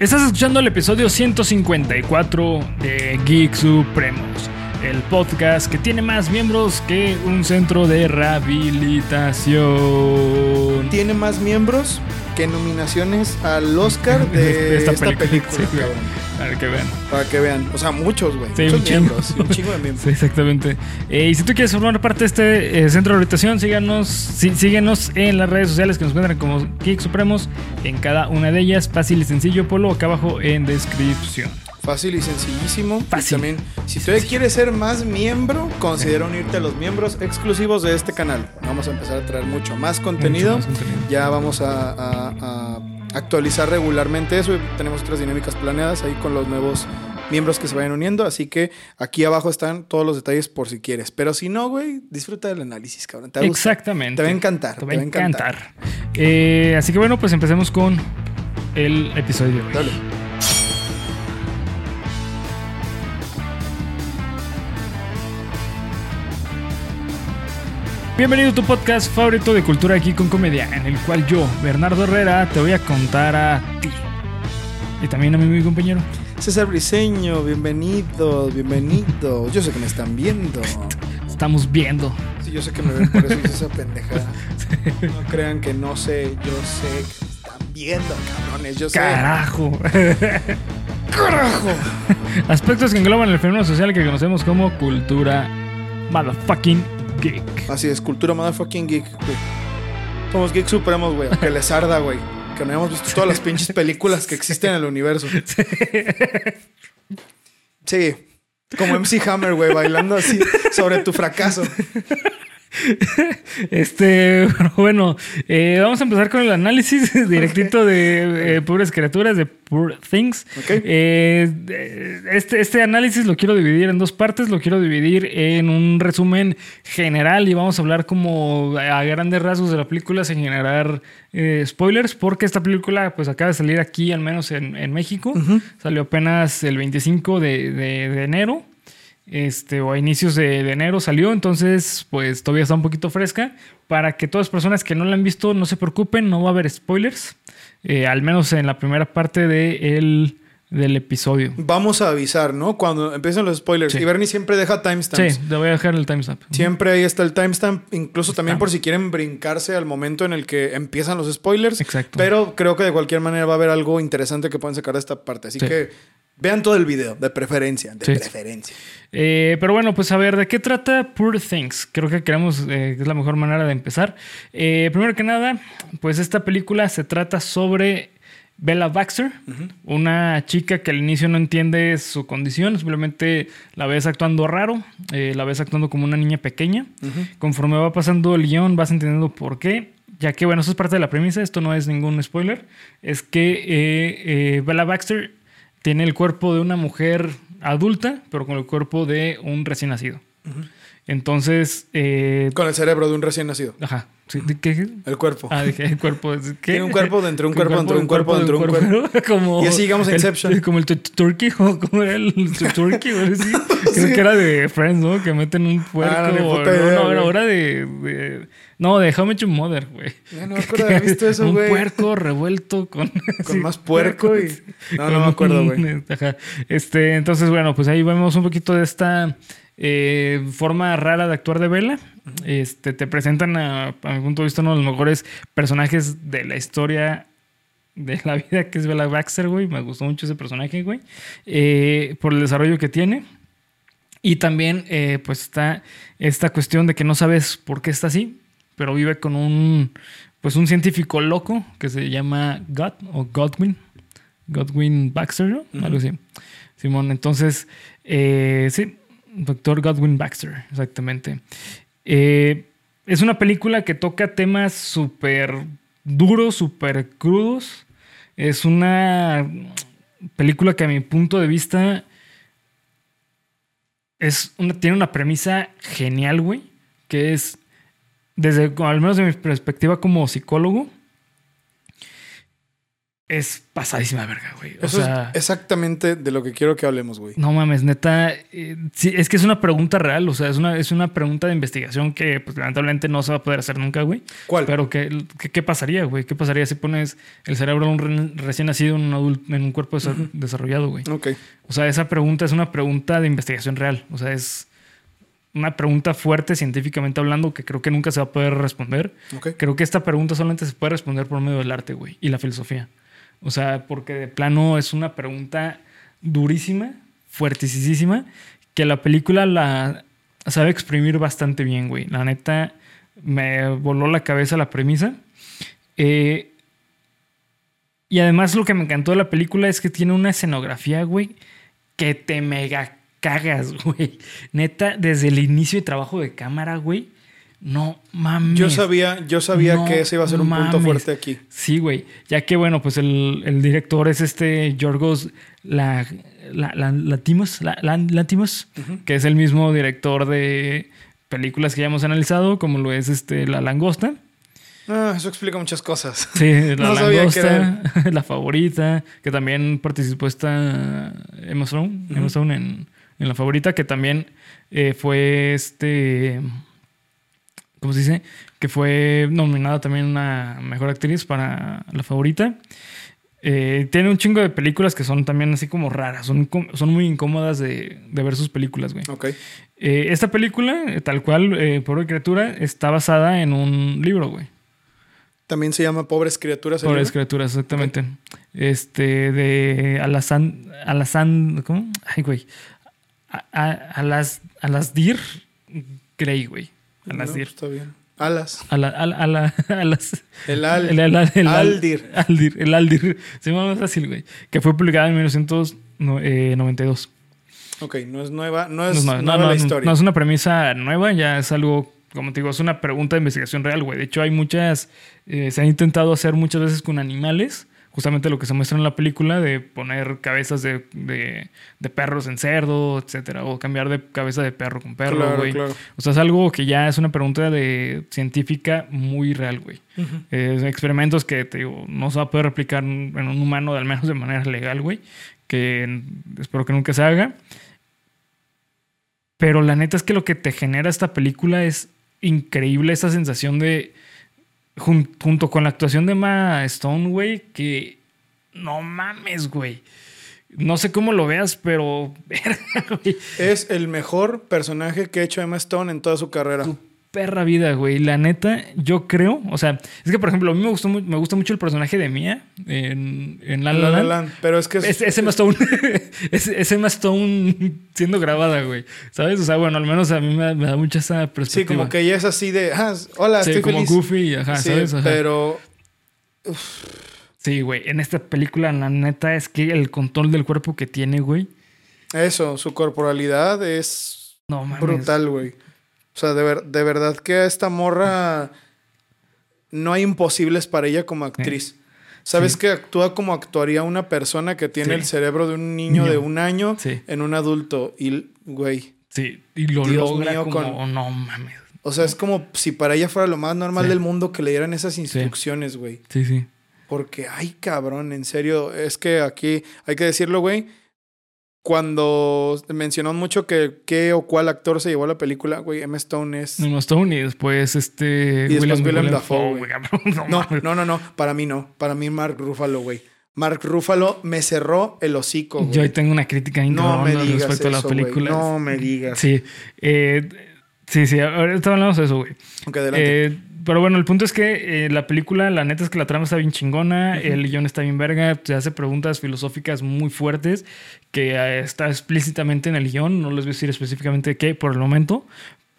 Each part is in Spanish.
Estás escuchando el episodio 154 de Geek Supremos, el podcast que tiene más miembros que un centro de rehabilitación. Tiene más miembros que nominaciones al Oscar de, esta, película. sí, para que vean. Para que vean. O sea, muchos, güey. Sí, muchos un miembros. Un chingo de miembros. Sí, exactamente. Eh, y si tú quieres formar parte de este eh, centro de rehabilitación, síganos, sí- síguenos en las redes sociales que nos encuentran como Geek Supremos. En cada una de ellas, fácil y sencillo, polo acá abajo en descripción. Fácil y sencillísimo. Fácil. Y también, si tú quieres ser más miembro, considera unirte a los miembros exclusivos de este canal. Vamos a empezar a traer mucho más contenido. Mucho más contenido. Ya vamos a, a- a actualizar regularmente eso. Tenemos otras dinámicas planeadas ahí con los nuevos miembros que se vayan uniendo. Así que aquí abajo están todos los detalles por si quieres. Pero si no, güey, disfruta del análisis, cabrón. Te. Exactamente. Te va a encantar. Te va a encantar. Eh, así que bueno, pues empecemos con el episodio de hoy. Dale. Bienvenido a tu podcast favorito de cultura aquí con comedia, en el cual yo, Bernardo Herrera, te voy a contar a ti. Y también a mi, mi compañero. César Briseño, bienvenido, bienvenido. Yo sé que me están viendo. Estamos viendo. Sí, yo sé que me ven, por eso hice esa pendejada. No crean que no sé, yo sé que me están viendo, cabrones. Yo sé. Carajo. ¡Carajo! Aspectos que engloban el fenómeno social que conocemos como cultura motherfucking geek. Así es, cultura motherfucking geek, güey. Somos geek supremos, güey. Que les arda, güey. Que no hayamos visto todas las pinches películas que existen en el universo. Sí. Como MC Hammer, güey, bailando así sobre tu fracaso. Este, pero bueno, eh, vamos a empezar con el análisis directito de eh, Pobres Criaturas, de Poor Things. Eh, este, este análisis lo quiero dividir en dos partes, lo quiero dividir en un resumen general y vamos a hablar como a grandes rasgos de la película sin generar eh, spoilers, porque esta película pues acaba de salir aquí, al menos en, en México. Salió apenas el 25 de, de- de enero este, o a inicios de, de enero salió, entonces pues todavía está un poquito fresca. Para que todas las personas que no la han visto no se preocupen, no va a haber spoilers, eh, al menos en la primera parte de el- del episodio. Vamos a avisar, ¿no? Cuando empiezan los spoilers. Sí. Y Bernie siempre deja timestamps. Sí, le voy a dejar el timestamp. Siempre ahí está el timestamp, incluso también por si quieren brincarse al momento en el que empiezan los spoilers. Exacto. Pero creo que de cualquier manera va a haber algo interesante que pueden sacar de esta parte. Así Sí. que vean todo el video, de preferencia. De Sí. preferencia. Eh, pero bueno, pues a ver, ¿de qué trata Poor Things? Creo que queremos, eh, que es la mejor manera de empezar. Eh, primero que nada, pues esta película se trata sobre Bella Baxter, una chica que al inicio no entiende su condición, simplemente la ves actuando raro, la ves actuando como una niña pequeña. Conforme va pasando el guion, vas entendiendo por qué. Ya que, bueno, eso es parte de la premisa, esto no es ningún spoiler. Es que eh, eh, Bella Baxter tiene el cuerpo de una mujer adulta, pero con el cuerpo de un recién nacido. Entonces, eh, Con el cerebro de un recién nacido. ajá. Sí, ¿de ¿Qué? El cuerpo. Ah, dije el cuerpo. ¿qué? Tiene un cuerpo dentro de un ¿Qué cuerpo, dentro de un cuerpo, dentro de un cuerpo. como Y así llegamos a el- Inception. como el tu- tu- Turkey, o como era el tu- Turkey, o así. Creo Sí. que era de Friends, ¿no? Que meten un puerco. Ah, no, no, no, era de, de- No, de How Your Mother, güey. Ya no me acuerdo de haber visto eso, un güey. puerco revuelto con. Con más puerco y- No, no me acuerdo, güey. un- Ajá. Este, entonces, bueno, pues ahí vemos un poquito de esta eh, forma rara de actuar de Vela. Este, te presentan, a, a mi punto de vista, uno de los mejores personajes de la historia de la vida, que es Bella Baxter, güey. Me gustó mucho ese personaje, güey. Eh, por el desarrollo que tiene. Y también, eh, pues, está esta cuestión de que no sabes por qué está así, pero vive con un, pues, un científico loco que se llama God o Godwin. Godwin Baxter, ¿no? Algo así. Simón, entonces, eh, sí, doctor Godwin Baxter, exactamente. Eh, es una película que toca temas súper duros, súper crudos. Es una película que a mi punto de vista es una, tiene una premisa genial, güey, que es, desde, al menos de mi perspectiva como psicólogo, es pasadísima verga, güey. O Eso sea, es exactamente de lo que quiero que hablemos, güey. no mames, neta. eh, sí, es que es una pregunta real. O sea, es una, es una pregunta de investigación que, pues, lamentablemente no se va a poder hacer nunca, güey. ¿Cuál? Pero, ¿qué, qué, pasaría, güey? ¿Qué pasaría si pones el cerebro de un re- recién nacido en un, adulto, en un cuerpo desa- desarrollado, güey? Ok. O sea, esa pregunta es una pregunta de investigación real. O sea, es una pregunta fuerte científicamente hablando que creo que nunca se va a poder responder. Creo que esta pregunta solamente se puede responder por medio del arte, güey, y la filosofía. O sea, porque de plano es una pregunta durísima, fuertisísima, que la película la sabe exprimir bastante bien, güey. La neta, me voló la cabeza la premisa. Eh, y además lo que me encantó de la película es que tiene una escenografía, güey, que te mega cagas, güey. Neta, desde el inicio de trabajo de cámara, güey. No mames. Yo sabía, yo sabía No que ese iba a ser un punto fuerte aquí. Sí, güey. Ya que, bueno, pues el, el director es este Yorgos la, la, la- Latimos, la- la- Lantimos, que es el mismo director de películas que ya hemos analizado, como lo es este La Langosta. Ah, eso explica muchas cosas. Sí, La No Langosta, La Favorita, que también participó esta Emma Stone, Emma Stone en, en La Favorita, que también eh, fue este... ¿Cómo se dice? Que fue nominada también una mejor actriz para La Favorita. Eh, tiene un chingo de películas que son también así como raras, son, son muy incómodas de, de ver sus películas, güey. Ok. Eh, esta película, tal cual, eh, Pobre Criatura, está basada en un libro, güey. También se llama Pobres Criaturas. Pobres libro? criaturas, exactamente. Este, de Alazan, Alazan, ¿cómo? Ay, güey. A, a, a las, a las Dir Grey, güey. A las No, Dir. Está bien. Alas. A, la, a, la- a, la- a las... El al. el, el- Aldir. Aldir, el Aldir. Se llama más fácil, güey. Que fue publicada en 1992. Ok, no es nueva, no No es es, nueva, nueva no, la no, historia. no es una premisa nueva, ya es algo, como te digo, es una pregunta de investigación real, güey. De hecho, hay muchas, eh, se han intentado hacer muchas veces con animales, justamente lo que se muestra en la película, de poner cabezas de, de- de perros en cerdo, etcétera, o cambiar de cabeza de perro con perro, Claro, güey. claro. O sea, es algo que ya es una pregunta de científica muy real, güey. Eh, experimentos que te digo, no se va a poder replicar en un humano, al menos de manera legal, güey. Que espero que nunca se haga. Pero la neta es que lo que te genera esta película es increíble esa sensación de. Jun- junto con la actuación de Emma Stone, güey, que. No mames, güey. No sé cómo lo veas, pero. Es el mejor personaje que ha hecho Emma Stone en toda su carrera. Perra vida, güey. La neta, yo creo, o sea, es que por ejemplo, a mí me gustó me gusta mucho el personaje de Mia en, en La La La La Land. Pero es que es, Es, es Emma Stone. es, es Emma Stone siendo grabada, güey. ¿Sabes? O sea, bueno, al menos a mí me, da- me da mucha esa sí, perspectiva. como que ella es así de, ah, hola, Sí, estoy como feliz. Goofy, ajá, Sí, ¿sabes? Ajá. pero Sí, güey. En esta película, la neta, es que el control del cuerpo que tiene, güey. eso, su corporalidad es No mames. brutal, güey. O sea, de, ver- de verdad que a esta morra no hay imposibles para ella como actriz. ¿Sabes Sí. que actúa como actuaría una persona que tiene Sí. el cerebro de un niño, Niño. de un año Sí. en un adulto? Y, güey, Sí, y lo Dios logra mío, como... con- No mames. o sea, es como si para ella fuera lo más normal del mundo que le dieran esas instrucciones, güey. Sí, sí. Porque, ay, cabrón, en serio, es que aquí hay que decirlo, güey. Cuando mencionó mucho que qué o cuál actor se llevó a la película, güey, Emma Stone es... Emma Stone y después este... Y después Willem Dafoe, güey. No, No, no, no, para mí no. Para mí Mark Ruffalo, güey. Mark Ruffalo me cerró el hocico, güey. Yo ahí tengo una crítica No me digas respecto a las güey. películas. No me digas. Sí. Eh, sí, sí. Ahorita hablamos de eso, güey. Ok, adelante. Eh, pero bueno, el punto es que eh, la película, la neta es que la trama está bien chingona, el guion está bien verga, se hace preguntas filosóficas muy fuertes que eh, está explícitamente en el guion, no les voy a decir específicamente qué por el momento,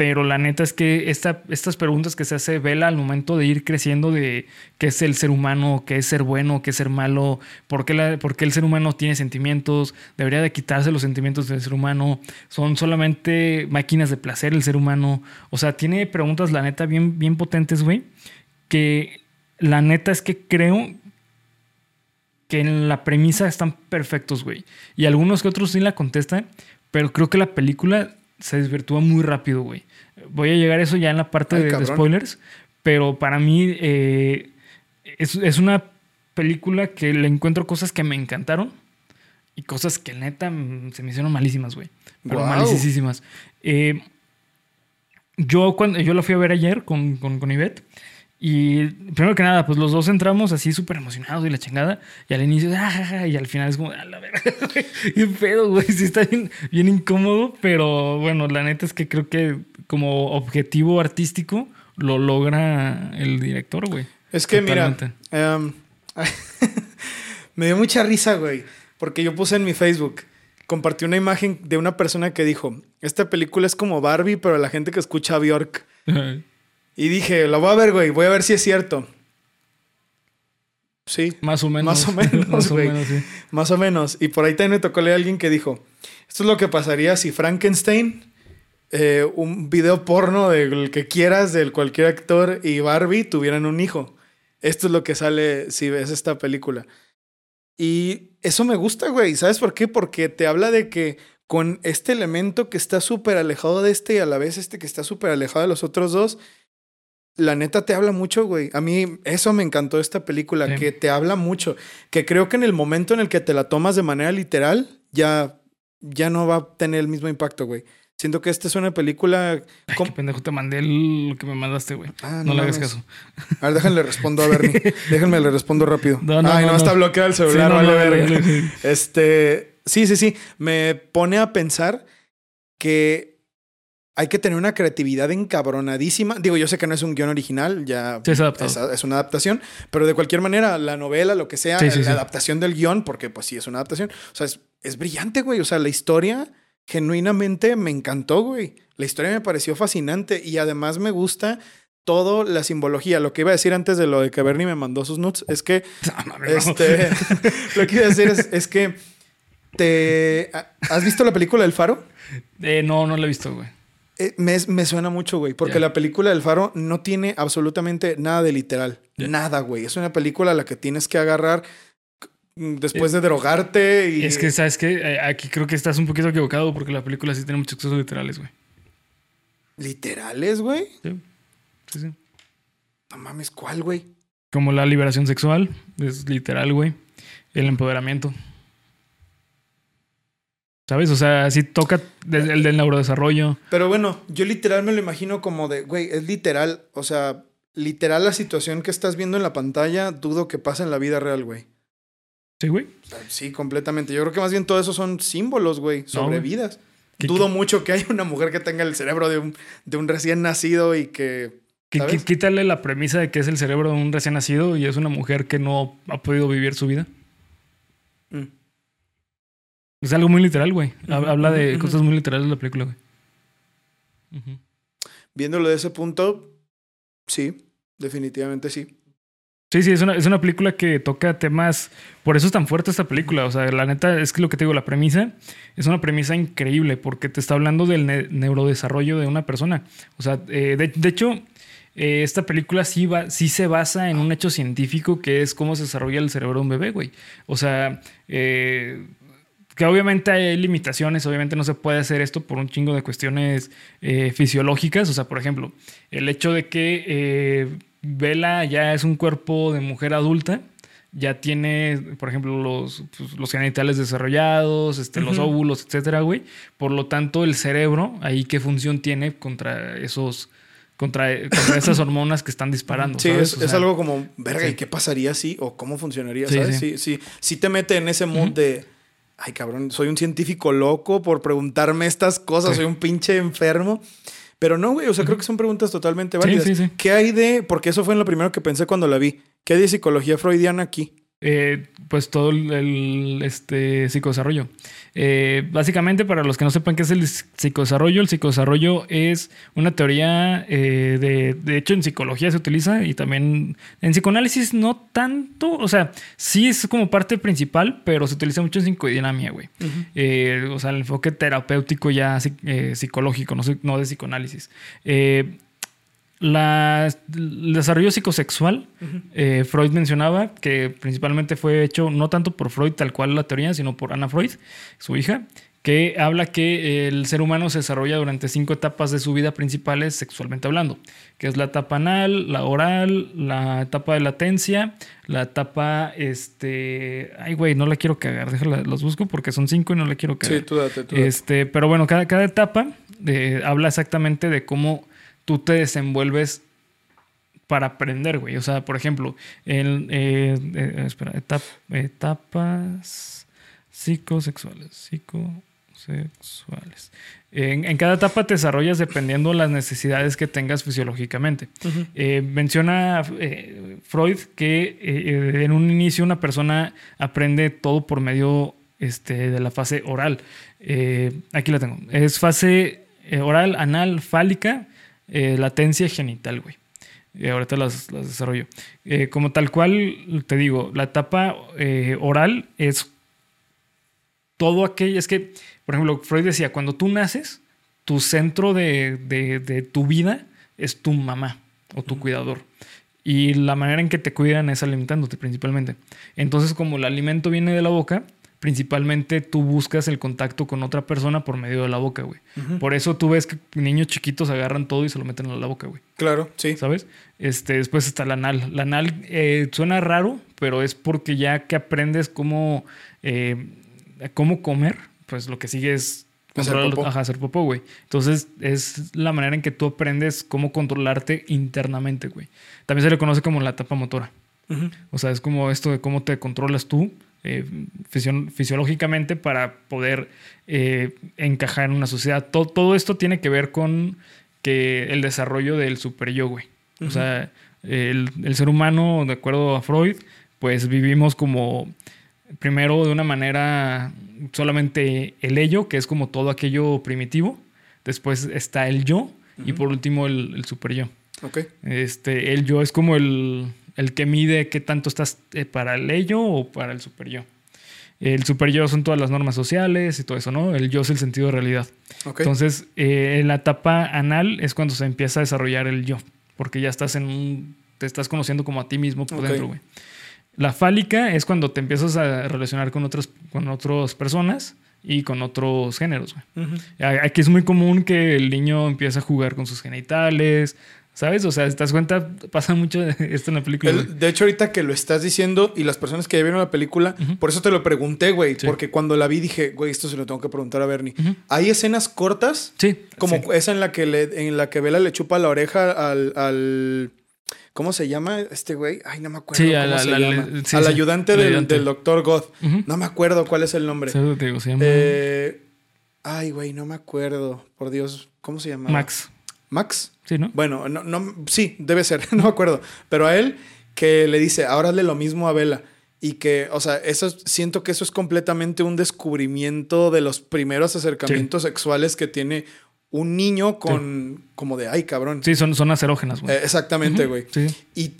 pero la neta es que esta, estas preguntas que se hace Vela al momento de ir creciendo de qué es el ser humano, qué es ser bueno, qué es ser malo, por qué, la- por qué el ser humano tiene sentimientos, debería de quitarse los sentimientos del ser humano, son solamente máquinas de placer el ser humano, o sea, tiene preguntas la neta bien, bien potentes, güey, que la neta es que creo que en la premisa están perfectos, güey. Y algunos que otros sí la contestan, pero creo que la película se desvirtúa muy rápido, güey. Voy a llegar a eso ya en la parte Ay, de- spoilers, pero para mí eh, es, es una película que le encuentro cosas que me encantaron y cosas que neta se me hicieron malísimas, güey. Pero malísimas. Eh, yo, cuando, yo la fui a ver ayer con, con, con Ivette. Y primero que nada, pues los dos entramos así súper emocionados y la chingada. Y al inicio, ah, ja, ja, y al final es como, a la verga, güey. Qué pedo, güey. Sí está bien, bien incómodo. Pero bueno, la neta es que creo que como objetivo artístico lo logra el director, güey. Es que Totalmente. mira, em, me dio mucha risa, güey, porque yo puse en mi Facebook, compartí una imagen de una persona que dijo, esta película es como Barbie, pero la gente que escucha a Bjork. Y dije, lo voy a ver, güey, voy a ver si es cierto. Sí, Más o menos. Más o menos, Más o güey. menos, sí. más o menos. Y por ahí también me tocó leer a alguien que dijo, esto es lo que pasaría si Frankenstein, eh, un video porno del que quieras, del cualquier actor, y Barbie tuvieran un hijo. Esto es lo que sale si ves esta película. Y eso me gusta, güey. ¿Sabes por qué? Porque te habla de que con este elemento que está súper alejado de este y a la vez este que está súper alejado de los otros dos, la neta te habla mucho, güey. A mí eso me encantó esta película, Sí. que te habla mucho. Que creo que en el momento en el que te la tomas de manera literal, ya, ya no va a tener el mismo impacto, güey. Siento que esta es una película... Ay, qué pendejo te mandé el- lo que me mandaste, güey. Ah, no le hagas caso. A ver, déjenle respondo a Bernie. Déjenme le respondo rápido. No, no, Ay, no, no, está no. bloqueado el Sí, celular, no, vale no, verga. sí. Este, sí, sí, sí. Me pone a pensar que hay que tener una creatividad encabronadísima. Digo, yo sé que no es un guion original, ya Sí, es es, es una adaptación, pero de cualquier manera, la novela, lo que sea, Sí, sí, la adaptación del guion, porque pues sí es una adaptación. O sea, es, es brillante, güey. O sea, la historia genuinamente me encantó, güey. La historia me pareció fascinante y además me gusta todo la simbología. Lo que iba a decir antes de lo de que Bernie me mandó sus nuts es que No, no, no. este, lo que iba a decir es, es que te ¿has visto la película El Faro? Eh, no, no lo he visto, güey. Eh, me, me suena mucho, güey, porque la película del Faro no tiene absolutamente nada de literal. Nada, güey. Es una película a la que tienes que agarrar mm, después de drogarte y... Es que, ¿sabes qué? Eh, Aquí creo que estás un poquito equivocado porque la película sí tiene muchos excesos literales, güey. ¿Literales, güey? Sí. Sí, sí. No mames, ¿cuál, güey? Como la liberación sexual, es literal, güey. El empoderamiento. ¿Sabes? O sea, sí toca el del neurodesarrollo. Pero bueno, yo literal me lo imagino como de, güey, es literal, o sea, literal la situación que estás viendo en la pantalla, dudo que pase en la vida real, güey. Sí, güey. O sea, sí, completamente. Yo creo que más bien todo eso son símbolos, güey, sobre güey. vidas. ¿Qué- Dudo mucho que haya una mujer que tenga el cerebro de un, de un recién nacido y que... Quítale la premisa de que es el cerebro de un recién nacido y es una mujer que no ha podido vivir su vida. Es algo muy literal, güey. Habla de cosas muy literales de la película, güey. Viéndolo de ese punto, sí, definitivamente sí. Sí, sí, es una, es una película que toca temas. Por eso es tan fuerte esta película. O sea, la neta es que lo que te digo, la premisa es una premisa increíble porque te está hablando del ne- neurodesarrollo de una persona. O sea, eh, de, de hecho, eh, esta película sí, va, sí se basa en un hecho científico que es cómo se desarrolla el cerebro de un bebé, güey. O sea, eh, que obviamente hay limitaciones, obviamente no se puede hacer esto por un chingo de cuestiones eh, fisiológicas. O sea, por ejemplo, el hecho de que eh, Bella ya es un cuerpo de mujer adulta, ya tiene, por ejemplo, los, pues, los genitales desarrollados, este, los óvulos, etcétera, güey. Por lo tanto, el cerebro, ahí qué función tiene contra esos, contra, contra esas hormonas que están disparando. Sí, ¿sabes? es, O es sea, algo como, verga, sí. ¿y qué pasaría si? ¿O cómo funcionaría? Sí, ¿Sabes? sí. Sí, sí, sí te mete en ese mood de, ay, cabrón, soy un científico loco por preguntarme estas cosas, Sí. soy un pinche enfermo. Pero no, güey, o sea, creo que son preguntas totalmente válidas. sí, sí. ¿Qué hay de, porque eso fue en lo primero que pensé cuando la vi, ¿qué hay de psicología freudiana aquí? Eh, pues todo el, el, este, psicodesarrollo. Eh, básicamente, para los que no sepan qué es el psicodesarrollo, el psicodesarrollo es una teoría, eh, de, de hecho en psicología se utiliza y también en psicoanálisis no tanto, o sea, sí es como parte principal, pero se utiliza mucho en psicodinamia, güey. O sea, el enfoque terapéutico ya psi- psicológico, no, no de psicoanálisis. La- el desarrollo psicosexual, eh, Freud mencionaba que principalmente fue hecho no tanto por Freud tal cual la teoría, sino por Anna Freud, su hija, que habla que el ser humano se desarrolla durante cinco etapas de su vida principales sexualmente hablando, que es la etapa anal, la oral, la etapa de latencia, la etapa, este, ay güey, no la quiero cagar, déjala, los busco porque son cinco y no la quiero cagar. Sí, tú date, tú date. Este, pero bueno, cada, cada etapa eh, habla exactamente de cómo tú te desenvuelves para aprender, güey. O sea, por ejemplo, el, eh, eh, espera, etapas psicosexuales, psicosexuales. En, en cada etapa te desarrollas dependiendo las necesidades que tengas fisiológicamente. Eh, menciona Freud que en un inicio una persona aprende todo por medio este, de la fase oral. Aquí la tengo. Es fase oral, anal, fálica, eh, latencia genital, güey. Eh, ahorita las, las desarrollo. Eh, como tal cual, te digo, la etapa eh, oral es todo aquello. Es que, por ejemplo, Freud decía, cuando tú naces, tu centro de, de- de tu vida es tu mamá o tu cuidador. Y la manera en que te cuidan es alimentándote principalmente. Entonces, como el alimento viene de la boca, principalmente tú buscas el contacto con otra persona por medio de la boca, güey. Por eso tú ves que niños chiquitos agarran todo y se lo meten a la boca, güey. Claro, sí. ¿Sabes? Este, después está la anal. La anal eh, suena raro, pero es porque ya que aprendes cómo, eh, cómo comer, pues lo que sigue es Hacer popó. ajá, hacer popó, güey. Entonces es la manera en que tú aprendes cómo controlarte internamente, güey. También se le conoce como la etapa motora. O sea, es como esto de cómo te controlas tú eh, fisio- fisiológicamente para poder eh, encajar en una sociedad. To- todo esto tiene que ver con que el desarrollo del super yo, güey. O sea, el, el ser humano, de acuerdo a Freud, pues vivimos como primero de una manera solamente el ello, que es como todo aquello primitivo. Después está el yo y por último el, el super yo. Ok. Este, el yo es como el, el que mide qué tanto estás eh, para el ello o para el super yo. El super yo son todas las normas sociales y todo eso, ¿no? El yo es el sentido de realidad. Entonces, eh, en la etapa anal es cuando se empieza a desarrollar el yo, porque ya estás en un, te estás conociendo como a ti mismo por dentro, güey. La fálica es cuando te empiezas a relacionar con otras, con otras personas y con otros géneros, güey. Ujú. A- Aquí es muy común que el niño empiece a jugar con sus genitales, ¿sabes? O sea, ¿te das cuenta? Pasa mucho esto en la película. El- de hecho, ahorita que lo estás diciendo y las personas que ya vieron la película, por eso te lo pregunté, güey. Sí. Porque cuando la vi dije, güey, esto se lo tengo que preguntar a Bernie. Hay escenas cortas, Sí. como sí. esa en la que le, en la que Vela le chupa la oreja al, al ¿cómo se llama este güey? Ay, no me acuerdo Sí, cómo la- se la- llama. sí, al sí. ayudante El del, ayudante. del doctor. Ujú. No me acuerdo cuál es el nombre. Sí, te digo, se llama Eh, ay, güey, no me acuerdo. Por Dios, ¿cómo se llama? Max. Max. Sí, ¿no? Bueno, no, no, sí, debe ser, no me acuerdo. Pero a él que le dice, ahora hazle lo mismo a Vela. Y que, o sea, eso es- siento que eso es completamente un descubrimiento de los primeros acercamientos sexuales que tiene un niño con, como de, ay, cabrón. Sí, son, son acerógenas, güey. Eh, exactamente, güey. Sí. Y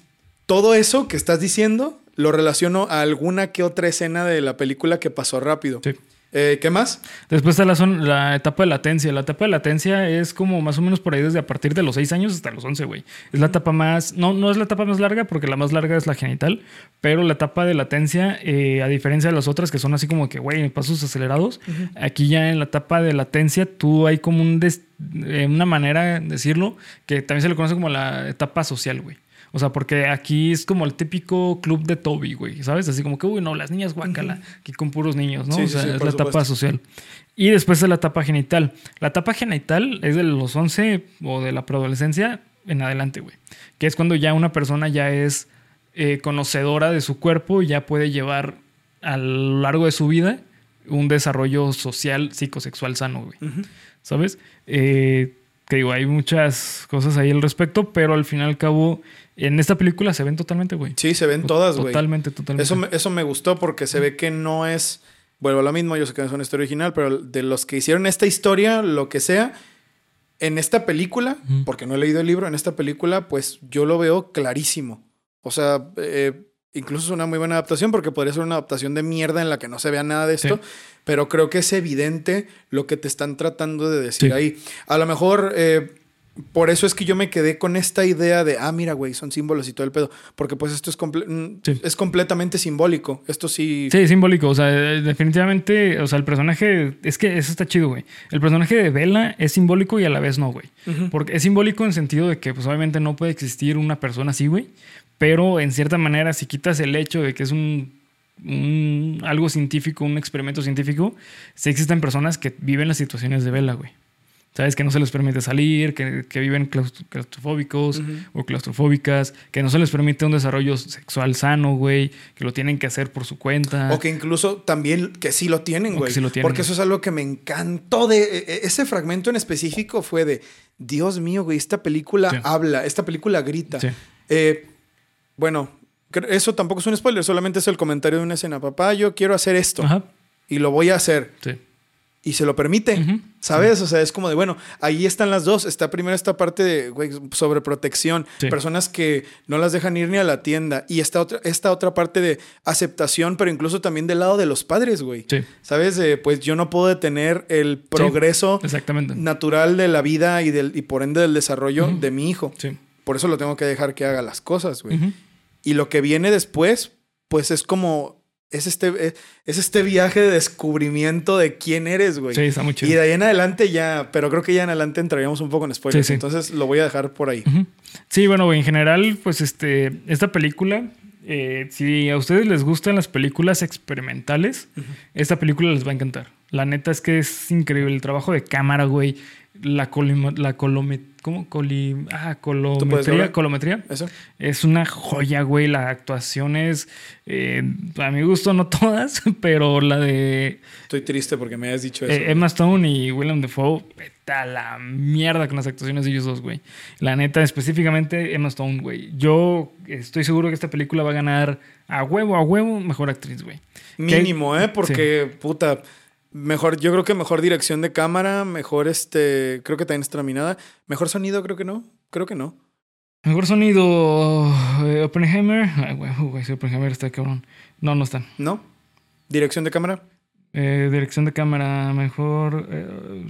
todo eso que estás diciendo lo relaciono a alguna que otra escena de la película que pasó rápido. Sí. Eh, ¿Qué más? Después está la, zona- la etapa de latencia. La etapa de latencia es como más o menos por ahí desde a partir de los 6 años hasta los 11, güey. Es la etapa más... No, no es la etapa más larga porque la más larga es la genital, pero la etapa de latencia, eh, a diferencia de las otras que son así como que, güey, pasos acelerados, aquí ya en la etapa de latencia tú hay como un des- eh, una manera de decirlo que también se le conoce como la etapa social, güey. O sea, porque aquí es como el típico club de Toby, güey, ¿sabes? Así como que, uy, no, las niñas guácala, aquí con puros niños, ¿no? Sí, o sea, sí, es la etapa social. Y después de la etapa genital. La etapa genital es de los 11 o de la preadolescencia en adelante, güey. Que es cuando ya una persona ya es eh, conocedora de su cuerpo y ya puede llevar a lo largo de su vida un desarrollo social, psicosexual sano, güey. ¿Sabes? Eh, que digo, hay muchas cosas ahí al respecto, pero al fin y al cabo, en esta película se ven totalmente, güey. Sí, se ven todas, güey. Totalmente, totalmente. Eso me, eso me gustó porque se ve que no es. Vuelvo a lo mismo, yo sé que no es una historia original, pero de los que hicieron esta historia, lo que sea, en esta película, porque no he leído el libro, en esta película, pues yo lo veo clarísimo. O sea, eh, incluso es una muy buena adaptación porque podría ser una adaptación de mierda en la que no se vea nada de esto, Sí. pero creo que es evidente lo que te están tratando de decir Sí. ahí. A lo mejor. eh, por eso es que yo me quedé con esta idea de, ah, mira, güey, son símbolos y todo el pedo. Porque pues esto es, comple- mm, Sí. es completamente simbólico. Esto sí... Sí, simbólico. O sea, eh, definitivamente, o sea, el personaje, es que eso está chido, güey. El personaje de Bella es simbólico y a la vez no, güey. Porque es simbólico en sentido de que, pues obviamente no puede existir una persona así, güey. Pero en cierta manera, si quitas el hecho de que es un, un- algo científico, un experimento científico, sí existen personas que viven las situaciones de Bella, güey. ¿Sabes? Que no se les permite salir, que, que viven claustro- claustrofóbicos o claustrofóbicas, que no se les permite un desarrollo sexual sano, güey, que lo tienen que hacer por su cuenta. O que incluso también que sí lo tienen, güey. sí lo tienen, Porque güey. eso es algo que me encantó de e- e- ese fragmento en específico fue de Dios mío, güey, esta película Sí. habla, esta película grita. Sí. Eh, bueno, eso tampoco es un spoiler, solamente es el comentario de una escena. Papá, yo quiero hacer esto Ajá. y lo voy a hacer. Sí. Y se lo permite. ¿Sabes? O sea, es como de, bueno, ahí están las dos. Está primero esta parte de, güey. Sí. Personas que no las dejan ir ni a la tienda. Y esta otra, esta otra parte de aceptación, pero incluso también del lado de los padres, güey. Sí. ¿Sabes? Eh, pues yo no puedo detener el progreso Exactamente. natural de la vida y, del, y por ende del desarrollo de mi hijo. Por eso lo tengo que dejar que haga las cosas, güey. Y lo que viene después, pues es como... Es este, es- es este viaje de descubrimiento de quién eres, güey. Sí, está muy Y chido. de ahí en adelante ya, pero creo que ya en adelante entraríamos un poco en spoilers. Sí, sí. Entonces lo voy a dejar por ahí. Sí, bueno, güey, en general, pues este, esta película, eh, si a ustedes les gustan las películas experimentales, esta película les va a encantar. La neta es que es increíble el trabajo de cámara, güey. La colima, la colome, ¿cómo? Coli, ah, colometría, colometría. Eso. Es una joya, güey. Las actuaciones, eh, a mi gusto no todas, pero la de Estoy triste porque me hayas dicho eso. eh, Emma Stone y Willem Dafoe, vete a la mierda con las actuaciones de ellos dos, güey. La neta, específicamente Emma Stone, güey. Yo estoy seguro que esta película va a ganar a huevo, a huevo, mejor actriz, güey. Mínimo, ¿eh? Porque, puta, mejor, yo creo que mejor dirección de cámara, mejor este, creo que también está nominada. Mejor sonido, creo que no. Creo que no. Mejor sonido, eh, Oppenheimer. Ay, güey, güey, sí, Oppenheimer está cabrón. No, no están. ¿No? Dirección de cámara. Eh, dirección de cámara, mejor. eh,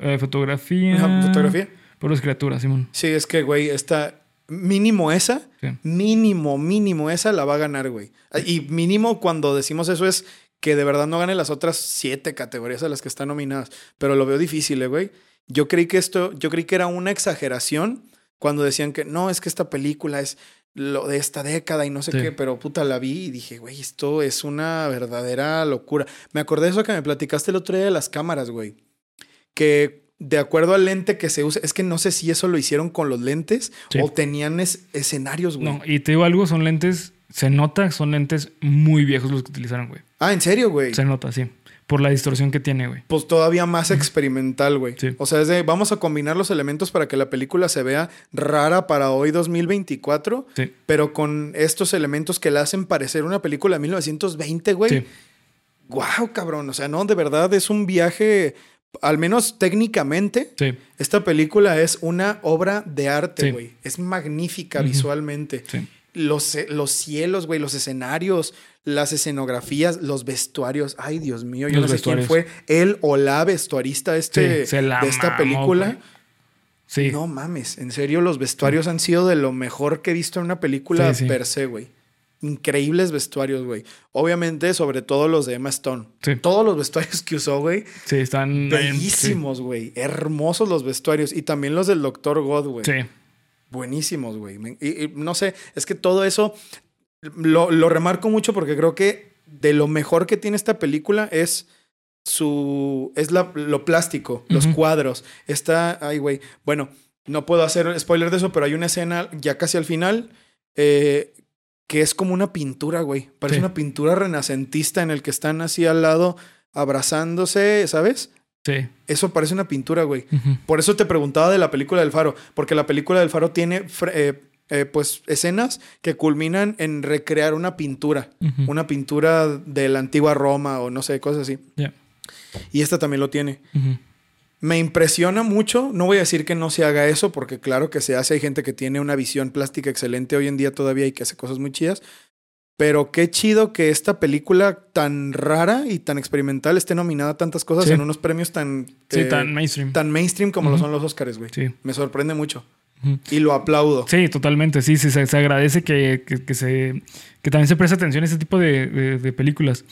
eh, fotografía. Fotografía. Puras criaturas, Simón. Sí, es que, güey, está mínimo esa. Sí. Mínimo, mínimo esa la va a ganar, güey. Y mínimo cuando decimos eso es que de verdad no gane las otras siete categorías a las que están nominadas. Pero lo veo difícil, eh, güey. Yo creí que esto, yo creí que era una exageración cuando decían que no, es que esta película es lo de esta década y no sé Sí. qué, pero puta la vi y dije, güey, esto es una verdadera locura. Me acordé de eso que me platicaste el otro día de las cámaras, güey. Que de acuerdo al lente que se usa, es que no sé si eso lo hicieron con los lentes Sí. o tenían es- escenarios, güey. No, y te digo algo, son lentes, se nota son lentes muy viejos los que utilizaron, güey. Ah, ¿en serio, güey? Se nota, sí. Por la distorsión que tiene, güey. Pues todavía más experimental, güey. Sí. O sea, es de vamos a combinar los elementos para que la película se vea rara para hoy 2024, Sí. pero con estos elementos que la hacen parecer una película de 1920, güey. Sí. Wow, cabrón. O sea, no, de verdad es un viaje, al menos técnicamente. Sí. Esta película es una obra de arte, Sí. güey. Es magnífica visualmente. Sí. Los, los cielos, güey, los escenarios, las escenografías, los vestuarios. Ay, Dios mío, yo Los no sé quién fue él o la vestuarista este, de esta mamó, película. Sí. No mames, en serio, los vestuarios han sido de lo mejor que he visto en una película per se, güey. Increíbles vestuarios, güey. Obviamente, sobre todo los de Emma Stone. Sí. Todos los vestuarios que usó, güey. Sí, están. Bellísimos, güey. Hermosos los vestuarios. Y también los del Doctor God, güey. Sí. Buenísimos, güey. Y, y no sé, es que todo eso lo, lo remarco mucho porque creo que de lo mejor que tiene esta película es su. es la- lo plástico, los cuadros. Está. Ay, güey. Bueno, no puedo hacer spoiler de eso, pero hay una escena ya casi al final. eh, que es como una pintura, güey. Parece Sí. una pintura renacentista en el que están así al lado abrazándose, ¿sabes? Sí. Eso parece una pintura, güey. Por eso te preguntaba de la película del Faro, porque la película del Faro tiene eh, eh, pues escenas que culminan en recrear una pintura, una pintura de la antigua Roma o no sé, cosas así. Ya. Y esta también lo tiene. Me impresiona mucho, no voy a decir que no se haga eso, porque claro que se hace, hay gente que tiene una visión plástica excelente hoy en día todavía y que hace cosas muy chidas, Pero qué chido que esta película tan rara y tan experimental esté nominada a tantas cosas Sí. en unos premios tan... Sí, eh, tan mainstream. tan mainstream como lo son los Oscars, güey. Sí. Me sorprende mucho. Y lo aplaudo. Sí, totalmente. Sí, sí, se, se agradece que, que- que se, que también se preste atención a este tipo de, de- de películas.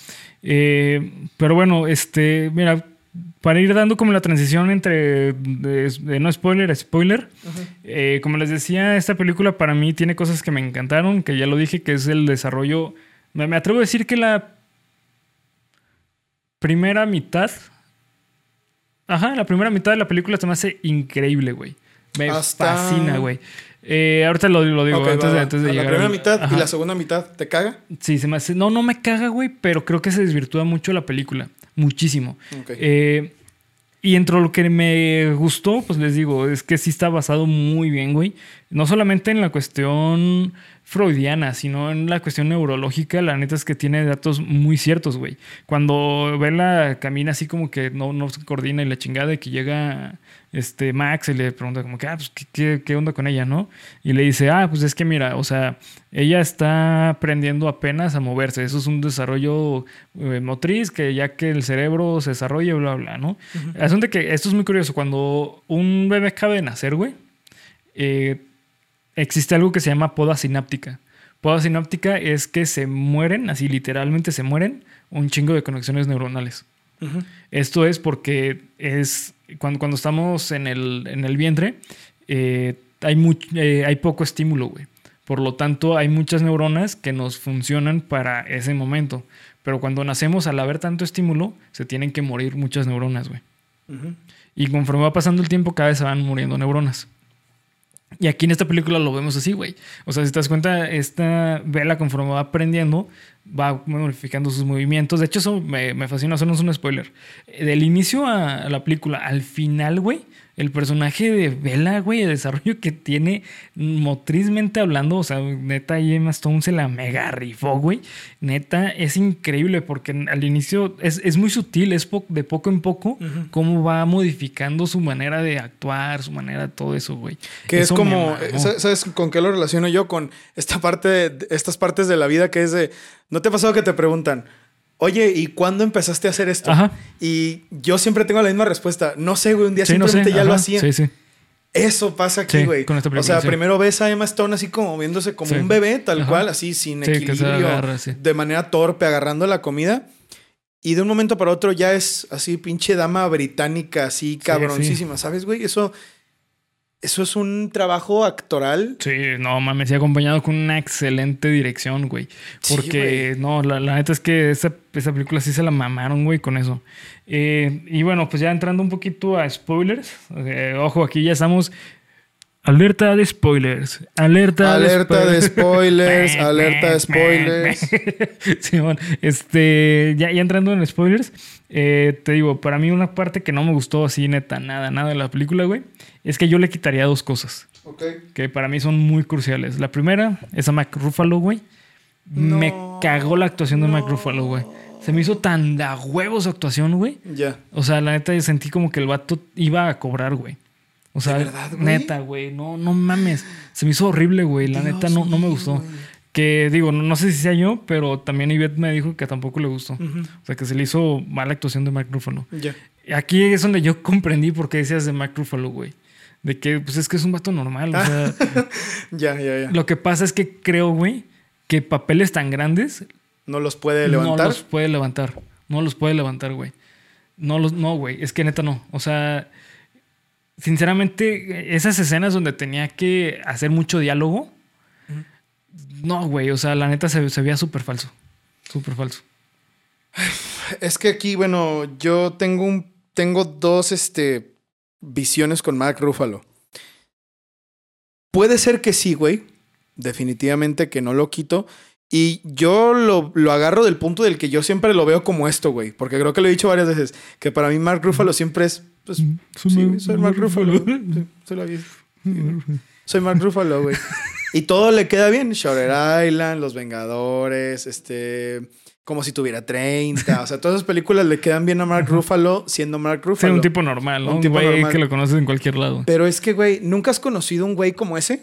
Eh, pero bueno, este, mira, para ir dando como la transición entre de, de no spoiler a spoiler, eh, como les decía, esta película para mí tiene cosas que me encantaron, que ya lo dije, que es el desarrollo. Me, me atrevo a decir que la primera mitad. Ajá, la primera mitad de la película se me hace increíble, güey. Me Hasta- fascina, güey. Eh, ahorita lo, lo digo, antes, va, de, antes llegar. La primera mitad Ajá. y la segunda mitad, ¿te caga? Sí, se me hace. No, no me caga, güey, pero creo que se desvirtúa mucho la película. Muchísimo. Eh, y entre lo que me gustó, pues les digo, es que sí está basado muy bien, güey. No solamente en la cuestión freudiana, sino en la cuestión neurológica. La neta es que tiene datos muy ciertos, güey. Cuando Bella camina así como que no, no se coordina y la chingada y que llega este Max y le pregunta como que, ah, pues, ¿qué, qué, onda con ella, no? Y le dice, ah, pues es que mira, o sea, ella está aprendiendo apenas a moverse. Eso es un desarrollo eh, motriz que ya que el cerebro se desarrolla, bla, bla, ¿no? Asunto que esto es muy curioso. Cuando un bebé acaba de nacer, güey, eh, existe algo que se llama poda sináptica. Poda sináptica es que se mueren, así literalmente se mueren, un chingo de conexiones neuronales. Esto es porque es cuando, cuando estamos en el, en el vientre, eh, hay, much- eh, hay poco estímulo, güey. Por lo tanto, hay muchas neuronas que nos funcionan para ese momento. Pero cuando nacemos, al haber tanto estímulo, se tienen que morir muchas neuronas, güey. Y conforme va pasando el tiempo, cada vez se van muriendo neuronas. Y aquí en esta película lo vemos así, güey. O sea, si te das cuenta, esta vela conforme va aprendiendo, va modificando sus movimientos. De hecho, eso me, me fascina, es un spoiler. Del inicio a la película, al final, güey, el personaje de Bella, güey, el desarrollo que tiene motrizmente hablando, o sea, neta, ahí Emma Stone se la mega rifó, güey. Neta, es increíble porque al inicio es, es muy sutil, es po- de poco en poco cómo va modificando su manera de actuar, su manera, todo eso, güey. Que Eso es como, eh, ¿sabes sabes con qué lo relaciono yo? Con esta parte, de- estas partes de la vida que es de, ¿no te ha pasado que te preguntan, oye, ¿y cuándo empezaste a hacer esto? Ajá. Y yo siempre tengo la misma respuesta, no sé, güey, un día Sí, no sé, simplemente ya lo ajá, hacía. Sí, sí. Eso pasa aquí, güey. esta o sea, primero ves a Emma Stone así como viéndose como un bebé, tal Ajá. cual, así sin equilibrio, agarra, de manera torpe, agarrando la comida. Y de un momento para otro ya es así, pinche dama británica, así cabroncísima, ¿sabes, güey? Eso, eso es un trabajo actoral. Sí, no mames, y acompañado con una excelente dirección, güey. Sí, Porque, no, la, la neta es que esa, esa película sí se la mamaron, güey, con eso. Eh, y bueno, pues ya entrando un poquito a spoilers. eh, ojo, aquí ya estamos. Alerta de spoilers. Alerta, Alerta de spoilers. spoilers, alerta de spoilers. Simón, este, ya, ya entrando en spoilers, eh, te digo, para mí una parte que no me gustó así, neta, nada, nada de la película, güey, es que yo le quitaría dos cosas Ok. que para mí son muy cruciales. La primera es a Mac Ruffalo, güey. Me No, cagó la actuación de Mac no. Ruffalo, güey. Se me hizo tan de a huevos su actuación, güey. Ya. O sea, la neta, yo sentí como que el vato iba a cobrar, güey. O sea, ¿De verdad, güey? neta, güey. No, no mames. Se me hizo horrible, güey. La Dios neta, no, no me gustó. güey. Que digo, no, no sé si sea yo, pero también Ivette me dijo que tampoco le gustó. Ujú. O sea, que se le hizo mala actuación de Mac Ruffalo. Ya. Aquí es donde yo comprendí por qué decías de Mac Ruffalo, güey. De que, pues es que es un vato normal. O sea, Ya, ya, ya. lo que pasa es que creo, güey, que papeles tan grandes No los puede levantar. no los puede levantar. No los puede levantar, güey. No los, no, güey. Es que neta no. O sea, sinceramente, esas escenas donde tenía que hacer mucho diálogo, no, güey. O sea, la neta se, se veía súper falso. Súper falso. Es que aquí, bueno, yo tengo un. Tengo dos este, visiones con Mark Ruffalo. Puede ser que sí, güey. Definitivamente que no lo quito. Y yo lo, lo agarro del punto del que yo siempre lo veo como esto, güey. Porque creo que lo he dicho varias veces. Que para mí Mark Ruffalo siempre es. Pues, sí, soy Mark Ruffalo. Sí, soy la vida. Soy Mark Ruffalo, güey. Y todo le queda bien. Shutter Island, Los Vengadores, este... Como si tuviera 30. O sea, todas esas películas le quedan bien a Mark Ruffalo siendo Mark Ruffalo. un tipo normal, ¿no? Un Un, tipo güey normal. que lo conoces en cualquier lado. Pero es que, güey, ¿nunca has conocido un güey como ese?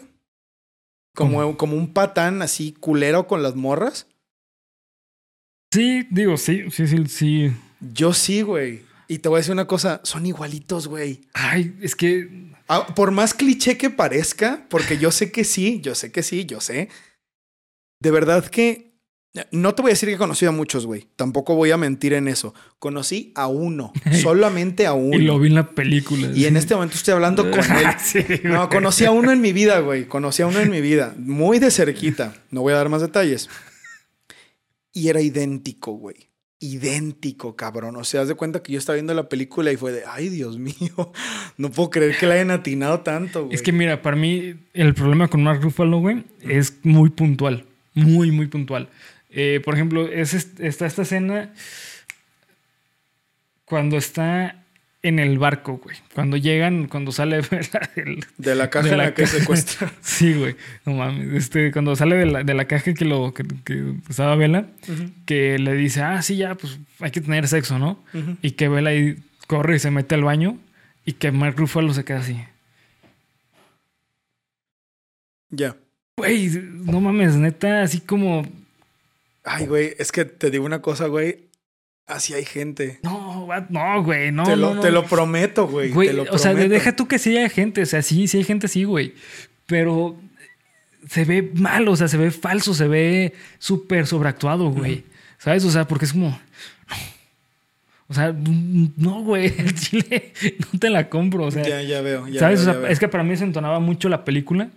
Como, como un patán así culero con las morras. Sí, digo, sí, sí, sí, sí. Yo sí, güey. Y te voy a decir una cosa, son igualitos, güey. Ay, es que Ah, por más cliché que parezca, porque yo sé que sí, yo sé que sí, yo sé. De verdad que no te voy a decir que he conocido a muchos, güey. Tampoco voy a mentir en eso. Conocí a uno, solamente a uno. y lo vi en la película. Y en este momento estoy hablando con él. Sí, No, conocí a uno en mi vida, güey. Conocí a uno en mi vida. Muy de cerquita. No voy a dar más detalles. Y era idéntico, güey. Idéntico, cabrón. O sea, haz de cuenta que yo estaba viendo la película y fue de, ay, Dios mío, no puedo creer que la hayan atinado tanto, güey. Es que mira, para mí el problema con Mark Ruffalo, güey, es muy puntual. Muy, muy puntual. Eh, por ejemplo, es est- está esta escena cuando está en el barco, güey. Cuando llegan, cuando sale De la caja de en la que secuestra. Sí, güey. No mames. Este, cuando sale de la, de la caja que lo que, que estaba Vela, que le dice, ah, sí, ya, pues hay que tener sexo, ¿no? Y que Vela corre y se mete al baño y que Mark Ruffalo se queda así. Ya. Güey, no mames, neta, así como. Ay, güey, es que te digo una cosa, güey. Así hay gente. No, no, güey, no. te, lo, no, no. te lo prometo, güey. Güey, te lo o sea, deja tú que sí haya gente. O sea, sí, sí hay gente así, güey. Pero se ve mal, o sea, se ve falso, se ve súper sobreactuado, güey. ¿Sabes? O sea, porque es como. O sea, no, güey, el chile no te la compro. O sea, Ya, ya veo. ya ¿sabes? veo, o sea, ya veo. es que para mí se entonaba mucho la película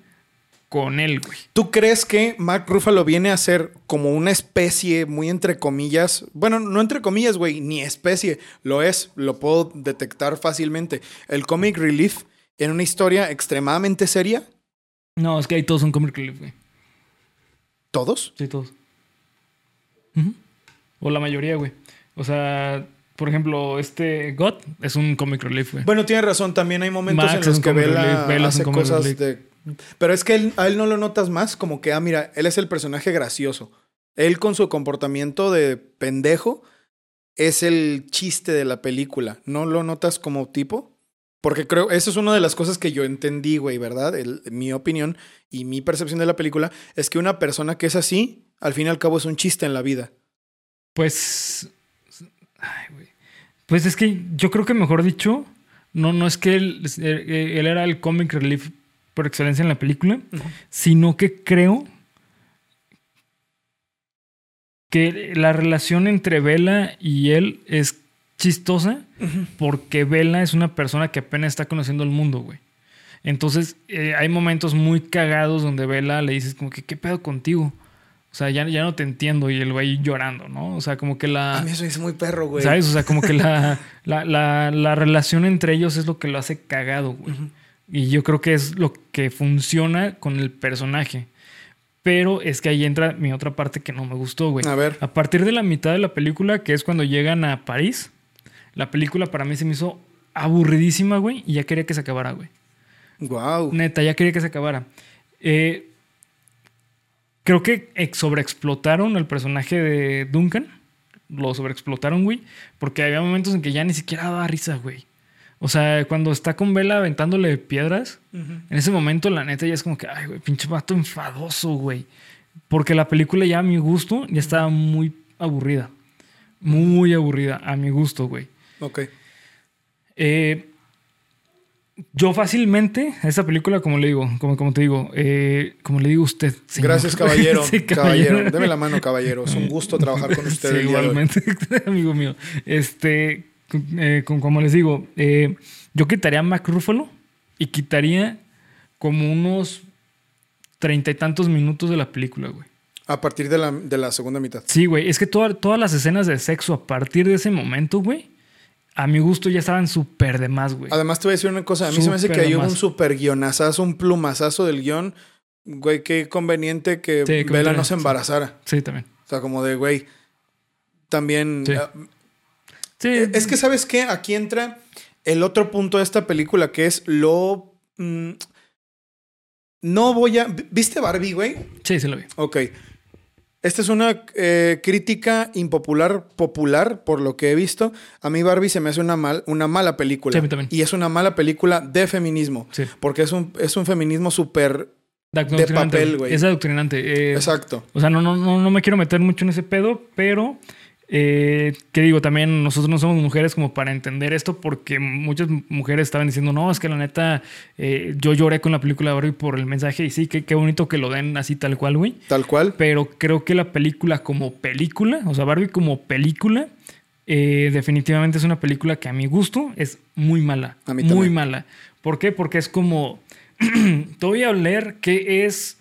con él, güey. ¿Tú crees que Mark Ruffalo viene a ser como una especie muy entre comillas? Bueno, no entre comillas, güey, ni especie. Lo es, lo puedo detectar fácilmente. El comic relief en una historia extremadamente seria. No, es que ahí todos son comic relief, güey. ¿Todos? Sí, todos. O la mayoría, güey. O sea, por ejemplo, este God es un comic relief, güey. Bueno, tienes razón. También hay momentos Max en los que un hace cosas relief. de... Pero es que él- a él no lo notas más como que, ah, mira, él es el personaje gracioso. Él con su comportamiento de pendejo es el chiste de la película. ¿No lo notas como tipo? Porque creo, eso es una de las cosas que yo entendí, güey, ¿verdad? Mi opinión y mi percepción de la película es que una persona que es así, al fin y al cabo es un chiste en la vida. Pues. Pues es que yo creo que mejor dicho, no, no es que él, eh, él era el comic relief por excelencia en la película, sino que creo que la relación entre Bella y él es chistosa porque Bella es una persona que apenas está conociendo el mundo, güey. Entonces, eh, hay momentos muy cagados donde Bella le dices como que, ¿qué pedo contigo? O sea, ya, ya no te entiendo y él va ahí llorando, ¿no? O sea, como que la... A mí eso es muy perro, güey. ¿Sabes? O sea, como que la, la, la, la relación entre ellos es lo que lo hace cagado, güey. Y yo creo que es lo que funciona con el personaje. Pero es que ahí entra mi otra parte que no me gustó, güey. A ver. A partir de la mitad de la película, que es cuando llegan a París, la película para mí se me hizo aburridísima, güey, y ya quería que se acabara, güey. Wow. Neta, ya quería que se acabara. Eh, creo que ex- sobreexplotaron el personaje de Duncan. Lo sobreexplotaron, güey. Porque había momentos en que ya ni siquiera daba risa, güey. O sea, cuando está con Vela aventándole piedras, en ese momento, la neta, ya es como que, ay, güey, pinche vato enfadoso, güey. Porque la película ya a mi gusto ya estaba muy aburrida. Muy aburrida, a mi gusto, güey. Ok. Eh, yo fácilmente, a esa película, como le digo, como, como te digo, eh, como le digo a usted. señor. Gracias, caballero. Sí, caballero. Deme la mano, caballero. Es un gusto trabajar con usted. Sí, igualmente, amigo mío. Este, eh, con- como les digo, eh, yo quitaría a Mac Ruffalo y quitaría como unos treinta y tantos minutos de la película, güey. A partir de la, de la segunda mitad. Sí, güey. Es que toda- todas las escenas de sexo a partir de ese momento, güey, a mi gusto ya estaban súper de más, güey. Además, te voy a decir una cosa. A mí se me hace que Súper hay un más. super guionazazo, un plumazazo del guion. Güey, qué conveniente que Sí, me- no se embarazara. Sí, también. O sea, como de, güey, también... Sí. ah, Sí, Es que, ¿sabes qué? Aquí entra el otro punto de esta película, que es lo... mm, no voy a... ¿Viste Barbie, güey? sí, sí lo vi. Ok. Esta es una eh, crítica impopular, popular, por lo que he visto. A mí Barbie se me hace una, mal, una mala película. Sí, a mí también. Y es una mala película de feminismo. Sí. Porque es un, es un feminismo súper... Adoctrinante, papel, güey. Es adoctrinante. Eh, Exacto. O sea, no, no, no, no me quiero meter mucho en ese pedo, pero Eh, que digo, también nosotros no somos mujeres como para entender esto, porque muchas mujeres estaban diciendo, no, es que la neta, eh, yo lloré con la película de Barbie por el mensaje y sí, qué, qué bonito que lo den así tal cual, güey. Tal cual. Pero creo que la película como película, o sea, Barbie como película, eh, definitivamente es una película que a mi gusto es muy mala. A mí muy también. mala. ¿Por qué? Porque es como, te voy a leer qué es...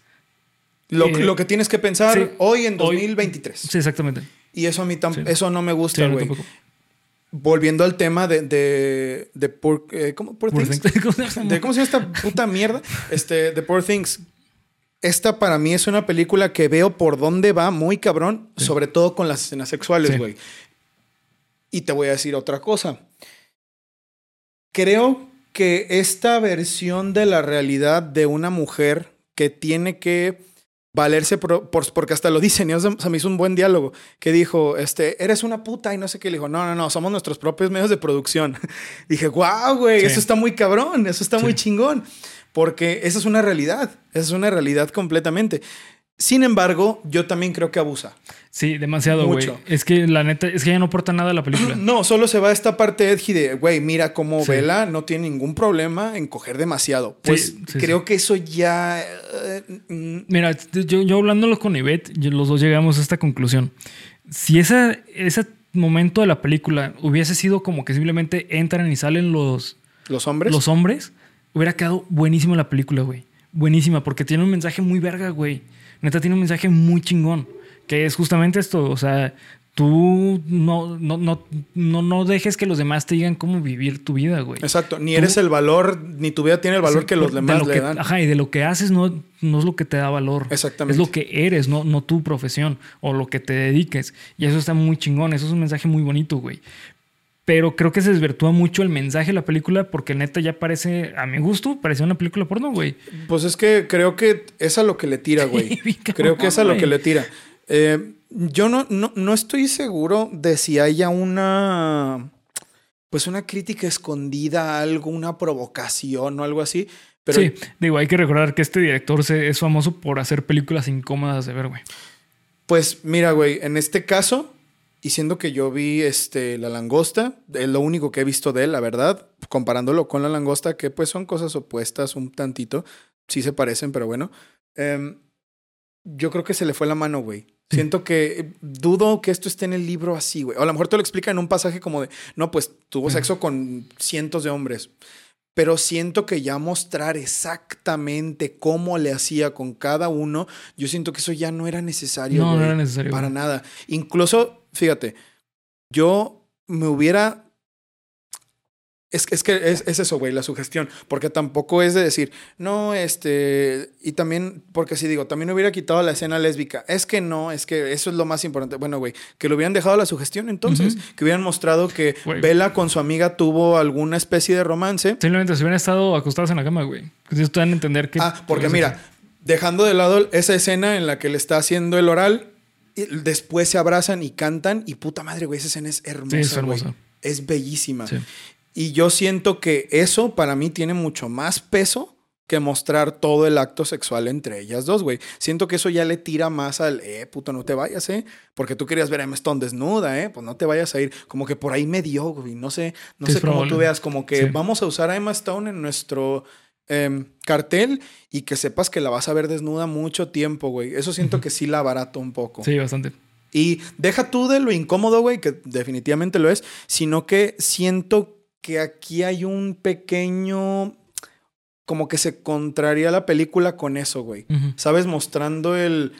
Lo, Eh, lo que tienes que pensar sí. hoy en Hoy- 2023. Sí, exactamente. Y eso a mí Sí. eso no me gusta, güey. Volviendo al tema de, de, de Poor- eh, ¿cómo? Poor Poor Things. Things. ¿Cómo se llama? de cómo se llama esta puta mierda, este, The Poor Things. Esta para mí es una película que veo por dónde va muy cabrón, Sí. sobre todo con las escenas sexuales, Sí. güey. Y te voy a decir otra cosa. Creo que esta versión de la realidad de una mujer que tiene que valerse por, por- porque hasta lo dicen, y eso se me hizo un buen diálogo, que dijo, este, eres una puta y no sé qué, le dijo, no, no, no, somos nuestros propios medios de producción. Dije, wow, güey, Sí. eso está muy cabrón, eso está Sí. muy chingón, porque esa es una realidad, esa es una realidad completamente. Sin embargo, yo también creo que abusa. Sí, demasiado, güey. Es que la neta, es que ya no aporta nada a la película. No, solo se va esta parte edgy de, güey, mira cómo Sí. Vela no tiene ningún problema en coger demasiado. Pues Sí, sí, creo que eso ya... eh, Mira, yo, yo hablándolo con Ivette, los dos llegamos a esta conclusión. Si esa, ese momento de la película hubiese sido como que simplemente entran y salen los, los hombres. los hombres, hubiera quedado buenísima la película, güey. Buenísima, porque tiene un mensaje muy verga, güey. Neta, tiene un mensaje muy chingón, que es justamente esto, o sea, tú no, no, no, no, no dejes que los demás te digan cómo vivir tu vida, güey. Exacto, ni Tú- eres el valor, ni tu vida tiene el valor Sí, que los de demás lo le que- dan. Ajá, y de lo que haces no, no es lo que te da valor. Exactamente. Es lo que eres, no, no tu profesión o lo que te dediques. Y eso está muy chingón, eso es un mensaje muy bonito, güey. Pero creo que se desvirtúa mucho el mensaje de la película porque neta ya parece, a mi gusto, parecía una película porno, güey. Pues es que creo que es a lo que le tira, güey. creo que es a lo que le tira. Eh, yo no, no, no estoy seguro de si haya una... Pues una crítica escondida, algo, una provocación o algo así. Pero sí, digo, hay que recordar que este director se, es famoso por hacer películas incómodas de ver, güey. Pues mira, güey, en este caso, y siendo que yo vi este, La Langosta, es lo único que he visto de él, la verdad, comparándolo con La Langosta, que pues son cosas opuestas un tantito, sí se parecen, pero bueno, em, yo creo que se le fue la mano, güey. Sí. Siento que eh, dudo que esto esté en el libro así, güey. O a lo mejor te lo explica en un pasaje como de, no, pues tuvo sexo con cientos de hombres. Pero siento que ya mostrar exactamente cómo le hacía con cada uno, yo siento que eso ya no era necesario. No, no güey. era necesario. Para nada. Incluso, fíjate, yo me hubiera. Es, es que es, es eso, güey, la sugestión. Porque tampoco es de decir, no, este. Y también, porque si digo, también hubiera quitado la escena lésbica. Es que no, es que eso es lo más importante. Bueno, güey, que lo hubieran dejado la sugestión entonces. Que hubieran mostrado que Güey. Bella con su amiga tuvo alguna especie de romance. Simplemente si hubieran estado acostados en la cama, güey. Que te dan a entender que. Ah, porque mira, dejando de lado esa escena en la que le está haciendo el oral, después se abrazan y cantan, y puta madre, güey, esa escena es hermosa. Sí, es güey. hermosa. Es bellísima. Sí. Y yo siento que eso para mí tiene mucho más peso que mostrar todo el acto sexual entre ellas dos, güey. Siento que eso ya le tira más al, eh, puto, no te vayas, eh. Porque tú querías ver a Emma Stone desnuda, eh. Pues no te vayas a ir. Como que por ahí me dio, güey. No sé, no Sí, sé cómo tú veas, como que Sí. vamos a usar a Emma Stone en nuestro em, cartel y que sepas que la vas a ver desnuda mucho tiempo, güey. Eso siento que sí la abarato un poco. Sí, bastante. Y deja tú de lo incómodo, güey, que definitivamente lo es, sino que siento que aquí hay un pequeño, como que se contraría la película con eso, güey. ¿Sabes? Mostrando el,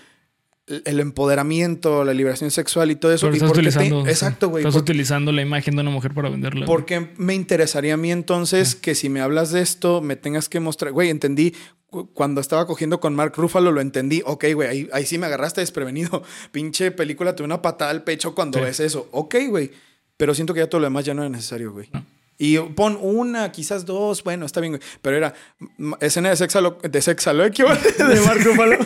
el empoderamiento, la liberación sexual y todo eso. Pero ¿Y estás te- utilizando. sí. Exacto, güey. Estás utilizando la imagen de una mujer para venderla. güey. porque me interesaría a mí entonces que si me hablas de esto, me tengas que mostrar. Güey, entendí. cu- Cuando estaba cogiendo con Mark Ruffalo, lo entendí. Ok, güey, ahí, ahí sí me agarraste desprevenido. Pinche película, te una patada al pecho cuando Sí. ves eso. Ok, güey. Pero siento que ya todo lo demás ya no era necesario, güey. No. Y pon una, quizás dos, bueno, está bien, güey. Pero era escena de sexalo, de sexalo, ¿eh? ¿Qué iba a decir? De Mark Ruffalo.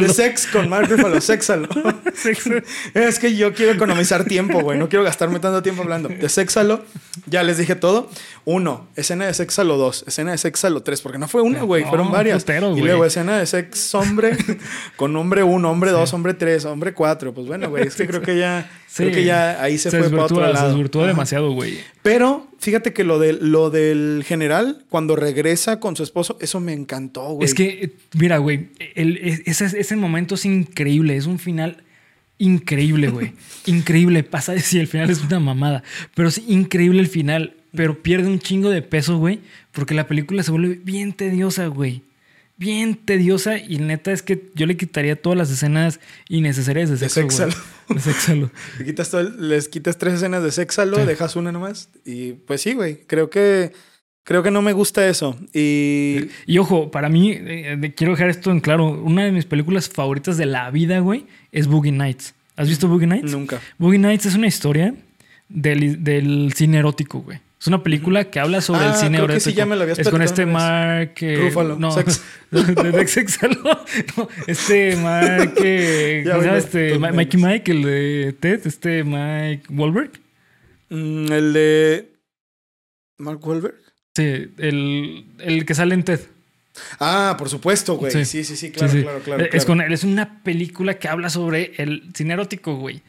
De sex con Mark Ruffalo, sexalo. es que yo quiero economizar tiempo, güey. No quiero gastarme tanto tiempo hablando. De sexalo, ya les dije todo. Uno, escena de sexalo dos, escena de sexalo tres, porque no fue una, güey, No, fueron varias. putero, y luego escena de sex hombre con hombre uno, hombre dos, hombre tres, hombre cuatro. Pues bueno, güey, es que creo que ya, Sí. creo que ya ahí se, fue para otro Se lado. desvirtuó Ajá. demasiado, güey. Pero fíjate que lo, de, lo del general, cuando regresa con su esposo, eso me encantó, güey. Es que, eh, mira, güey, el- ese, ese momento es increíble. Es un final increíble, güey. increíble. Pasa de si el final es una mamada. Pero es increíble el final. Pero pierde un chingo de peso, güey. Porque la película se vuelve bien tediosa, güey. Bien tediosa. Y neta es que yo le quitaría todas las escenas innecesarias de De sexo. De sexalo. Quitas todo les quitas tres escenas de sexalo, Sí. dejas una nomás. Y pues sí, güey. Creo que, creo que no me gusta eso. Y Y ojo, para mí, eh, quiero dejar esto en claro. Una de mis películas favoritas de la vida, güey, es Boogie Nights. ¿Has visto Boogie Nights? nunca. Boogie Nights es una historia del, del cine erótico, güey. Es una película que habla sobre Ah, el cine creo que erótico. sí, ya me lo habías es con este Mark... eh, No, sex. No, este Mark... eh, ¿Cómo se llama este? Ma- memes. Mikey Mike, el de Ted. Este Mike Wahlberg. Mm, el de Mark Wahlberg. Sí, el, el que sale en Ted. Ah, por supuesto, güey. Sí. Sí, sí, sí, claro, Sí, sí. claro, claro. Es con él. Es una película que habla sobre el cine erótico, güey.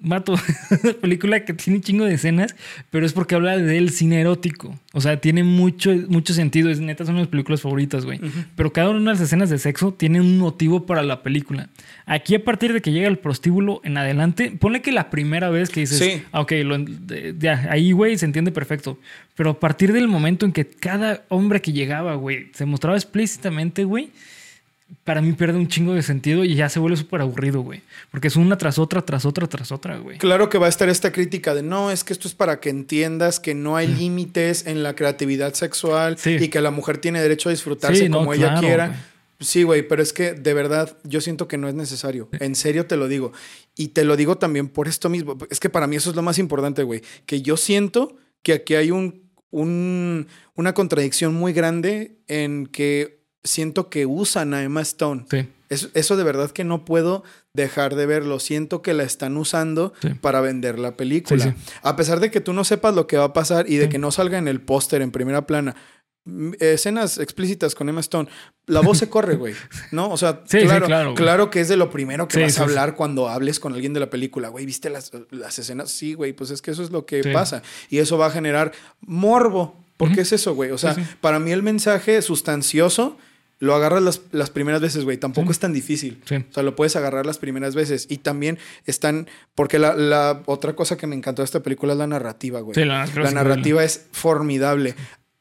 Mato. Una película que tiene un chingo de escenas, pero es porque habla del cine erótico. O sea, tiene mucho, mucho sentido. Es neta, son mis películas favoritas, güey. Pero cada una de las escenas de sexo tiene un motivo para la película. Aquí, a partir de que llega el prostíbulo en adelante, ponle que la primera vez que dices, Sí. ah, ok, lo ya, ahí, güey, se entiende perfecto. Pero a partir del momento en que cada hombre que llegaba, güey, se mostraba explícitamente, güey, para mí pierde un chingo de sentido y ya se vuelve súper aburrido, güey. Porque es una tras otra, tras otra, tras otra, güey. Claro que va a estar esta crítica de no, es que esto es para que entiendas que no hay límites en la creatividad sexual Sí. y que la mujer tiene derecho a disfrutarse Sí, no, como ella claro, quiera. güey. Sí, güey, pero es que de verdad yo siento que no es necesario. En serio te lo digo. Y te lo digo también por esto mismo. Es que para mí eso es lo más importante, güey. Que yo siento que aquí hay un, un- una contradicción muy grande en que siento que usan a Emma Stone. Sí. Es- eso de verdad que no puedo dejar de verlo. Siento que la están usando Sí. para vender la película. Sí, A pesar de que tú no sepas lo que va a pasar y de que no salga en el póster en primera plana. Escenas explícitas con Emma Stone. La voz se corre, güey. ¿No? O sea, Sí, sí, claro, claro, que es de lo primero que Sí, vas a hablar cuando hables con alguien de la película. Güey, ¿viste las, las escenas? Sí, güey, pues es que eso es lo que pasa. Y eso va a generar morbo. ¿Por qué Ujú. es eso, güey? O sea, para mí el mensaje sustancioso lo agarras las, las primeras veces, güey. Tampoco Sí. es tan difícil. Sí. O sea, lo puedes agarrar las primeras veces. Y también están. Porque la, la otra cosa que me encantó de esta película es la narrativa, güey. Sí, la, la narrativa es formidable.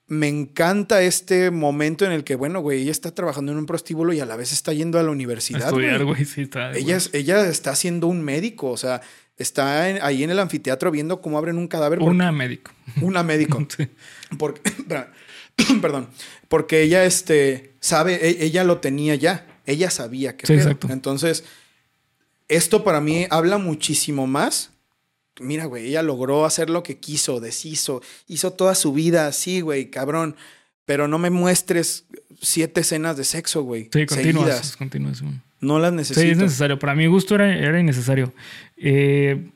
Me encanta este momento en el que, bueno, güey, ella está trabajando en un prostíbulo y a la vez está yendo a la A universidad. estudiar, güey. sí, está. Ella, es- ella está siendo un médico, o sea, está en- ahí en el anfiteatro viendo cómo abren un cadáver. Una médico. una médico. Sí. Porque, perdón, porque ella este, sabe, e- ella lo tenía ya, ella sabía que Sí, exacto. Entonces, esto para mí habla muchísimo más. Mira, güey, ella logró hacer lo que quiso, deshizo, hizo toda su vida así, güey, cabrón. Pero no me muestres siete escenas de sexo, güey. Sí, continuas. continuas. güey. No las Sí, necesito. es necesario. Para mi gusto era, era innecesario. Eh,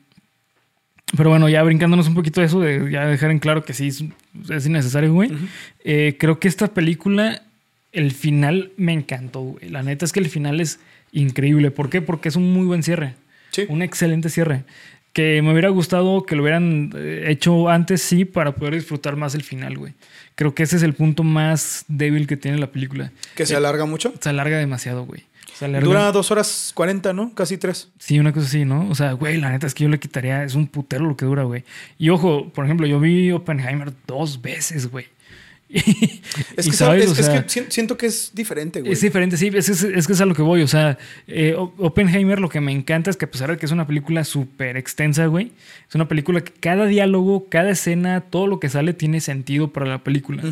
pero bueno, ya brincándonos un poquito de eso, de ya dejar en claro que sí es, es innecesario, güey. Eh, creo que esta película, el final me encantó, güey. La neta es que el final es increíble. ¿Por qué? Porque es un muy buen cierre. Sí. Un excelente cierre. Que me hubiera gustado que lo hubieran eh, hecho antes, sí, para poder disfrutar más el final, güey. Creo que ese es el punto más débil que tiene la película. Que se alarga mucho. Se alarga demasiado, güey. Dura dos horas cuarenta, ¿no? Casi tres. Sí, una cosa así, ¿no? O sea, güey, la neta es que yo le quitaría, es un putero lo que dura, güey. Y ojo, por ejemplo, yo vi Oppenheimer dos veces, güey. Es que, ¿sabes? es, O es sea, que si- siento que es diferente, güey. es diferente, sí, es, es- es que es a lo que voy. O sea, eh, Oppenheimer lo que me encanta es que a pesar de que es una película súper extensa, güey, es una película que cada diálogo, cada escena, todo lo que sale tiene sentido para la película.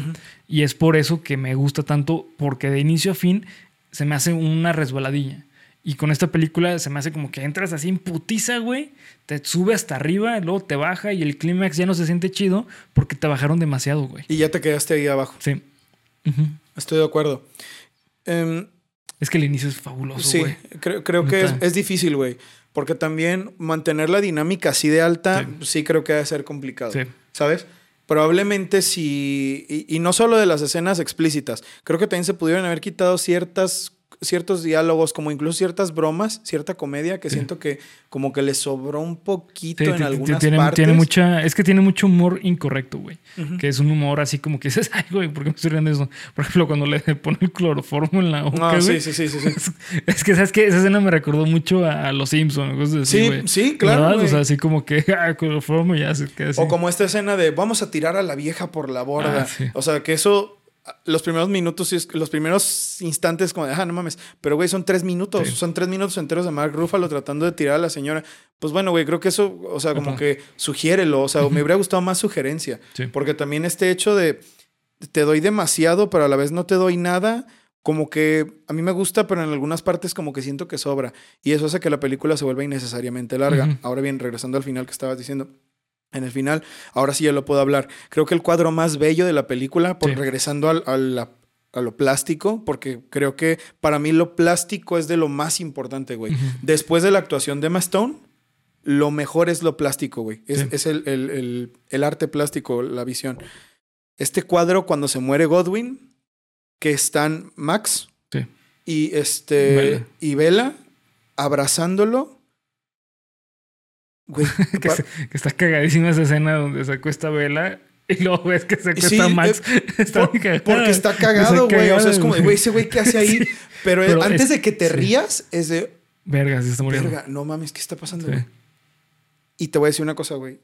Y es por eso que me gusta tanto, porque de inicio a fin se me hace una resbaladilla. Y con esta película se me hace como que entras así en putiza, güey. Te sube hasta arriba, luego te baja y el clímax ya no se siente chido porque te bajaron demasiado, güey. Y ya te quedaste ahí abajo. Sí. Estoy de acuerdo. Em, es que el inicio es fabuloso, sí, güey. creo, creo que es, es difícil, güey. Porque también mantener la dinámica así de alta, sí, creo que debe ser complicado. Sí. ¿Sabes? Probablemente si. Y, y, no solo de las escenas explícitas. Creo que también se pudieron haber quitado ciertas ciertos diálogos, como incluso ciertas bromas, cierta comedia que sí. siento que como que le sobró un poquito sí, en algunas tiene, partes. Tiene mucha, es que tiene mucho humor incorrecto, güey. Uh -huh. Que es un humor así como que dices, ay, güey, ¿por qué me estoy riendo eso? Por ejemplo, cuando le pone el cloroformo en la boca, no, sí, sí, sí, sí, sí, Es, es, que, ¿sabes qué? Esa escena me recordó mucho a, a Los Simpsons, cosas así, Sí, güey. sí, claro. O sea, así como que, ah, cloroformo ya se queda así. O como esta escena de vamos a tirar a la vieja por la borda. Ah, o sea, que eso los primeros minutos, los primeros instantes, como de, ah, no mames, pero güey, son tres minutos, sí. son tres minutos enteros de Mark Ruffalo tratando de tirar a la señora. Pues bueno, güey, creo que eso, o sea, como que sugiérelo, o sea, me hubiera gustado más sugerencia, sí. porque también este hecho de te doy demasiado, pero a la vez no te doy nada. Como que a mí me gusta, pero en algunas partes como que siento que sobra. Y eso hace que la película se vuelva innecesariamente larga. Ahora bien, regresando al final que estabas diciendo, en el final, ahora sí ya lo puedo hablar. Creo que el cuadro más bello de la película, por Sí. regresando al, a, a lo plástico, porque creo que para mí lo plástico es de lo más importante, güey. Después de la actuación de Emma Stone, lo mejor es lo plástico, güey. Es, Sí. es el, el- el- el arte plástico, la visión. Este cuadro, cuando se muere Godwin, que están Max Sí. y este Bella. y Bella abrazándolo. Güey, que, se- que está cagadísima esa escena donde se acuesta Vela y luego ves que se acuesta Sí, Max. eh, está por- porque está cagado, güey. O sea, es como, güey, ese güey, ¿qué hace ahí? Pero, Pero antes es- de que te sí. rías, es de, Verga, sí está muriendo. verga, no mames, ¿qué está pasando, Sí. güey? Y te voy a decir una cosa, güey.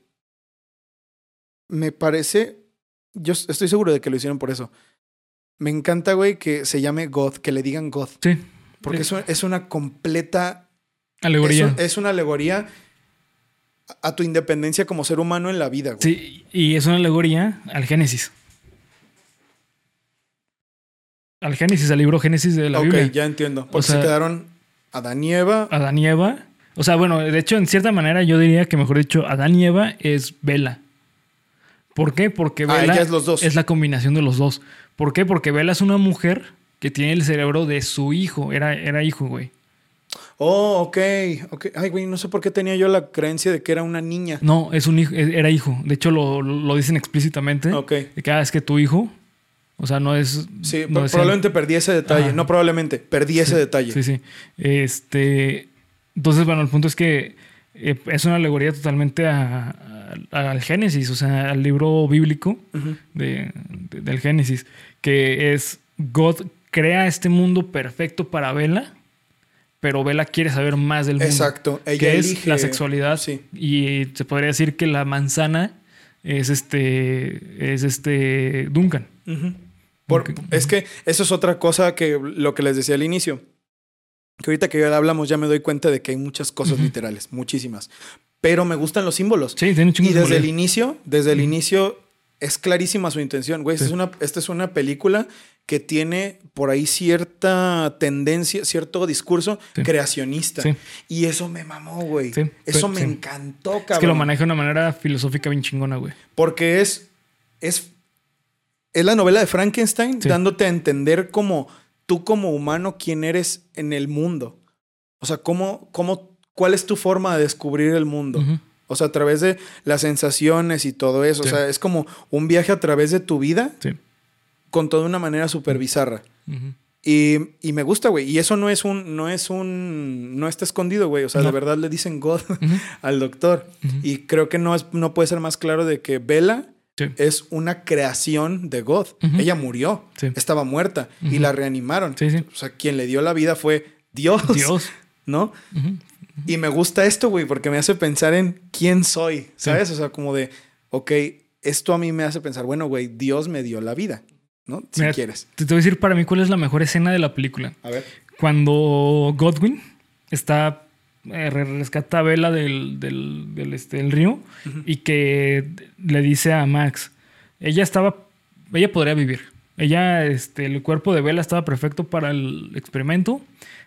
Me parece, yo estoy seguro de que lo hicieron por eso. Me encanta, güey, que se llame God, que le digan God. Sí. Porque eso es una completa Alegoría. Es, es una alegoría a- tu independencia como ser humano en la vida, güey. Sí, y es una alegoría al Génesis. Al Génesis, al libro Génesis de la ok, Biblia. ya entiendo. Porque sea- se quedaron Adán y Eva. Adán y Eva. O sea, bueno, de hecho, en cierta manera yo diría que mejor dicho, Adán y Eva es Vela. ¿Por qué? Porque Ah, Vela ella es los dos. es la combinación de los dos. ¿Por qué? Porque Vela es una mujer que tiene el cerebro de su hijo. Era, era hijo, güey. Oh, ok, ok. Ay, güey, no sé por qué tenía yo la creencia de que era una niña. No, es un hijo, era hijo. De hecho, lo, lo dicen explícitamente. Ok. De que ah, es que tu hijo. O sea, no es. Sí, no pro- es probablemente perdí ese detalle. No, probablemente, perdí ese detalle. Sí, sí. Este. Entonces, bueno, el punto es que eh, es una alegoría totalmente al Génesis, o sea, al libro bíblico de- del Génesis, que es God crea este mundo perfecto para Vela, pero Vela quiere saber más del mundo. Exacto. Ella que es elige- la sexualidad. Sí. Y se podría decir que la manzana es este. es este. Duncan. Ujú. Por- Ok. Es que eso es otra cosa que lo que les decía al inicio. Que ahorita que ya hablamos ya me doy cuenta de que hay muchas cosas Ujú. literales, muchísimas. Pero me gustan los símbolos. Sí, tiene Y de desde el inicio, desde el inicio es clarísima su intención, güey. Esta, Sí. es una, esta es una película que tiene por ahí cierta tendencia, cierto discurso Sí. creacionista. Sí. Y eso me mamó, güey. Sí, Eso me encantó, cabrón. Es que lo maneja de una manera filosófica bien chingona, güey. Porque es, es, es la novela de Frankenstein dándote a entender como tú como humano quién eres en el mundo. O sea, cómo, cómo, cuál es tu forma de descubrir el mundo. O sea, a través de las sensaciones y todo eso. O sea, es como un viaje a través de tu vida Sí. Con toda una manera súper bizarra. Ujú. Y, y me gusta, güey. Y eso no es un, no es un, no está escondido, güey. O sea, No. de verdad le dicen God al doctor. Ujú. Y creo que no, es, no puede ser más claro de que Bella Sí. es una creación de God. Ella murió, Sí. estaba muerta y la reanimaron. Sí. O sea, quien le dio la vida fue Dios, Dios. ¿no? Y me gusta esto, güey, porque me hace pensar en quién soy. ¿sabes? O sea, como de, ok, esto a mí me hace pensar, bueno, güey, Dios me dio la vida, ¿no? Si Mira, quieres. Te te voy a decir para mí cuál es la mejor escena de la película. A ver. Cuando Godwin está eh, re- rescata a Bella del, del, del, este, del río y que le dice a Max, ella estaba, ella podría vivir, Ella, este, el cuerpo de Vela estaba perfecto para el experimento.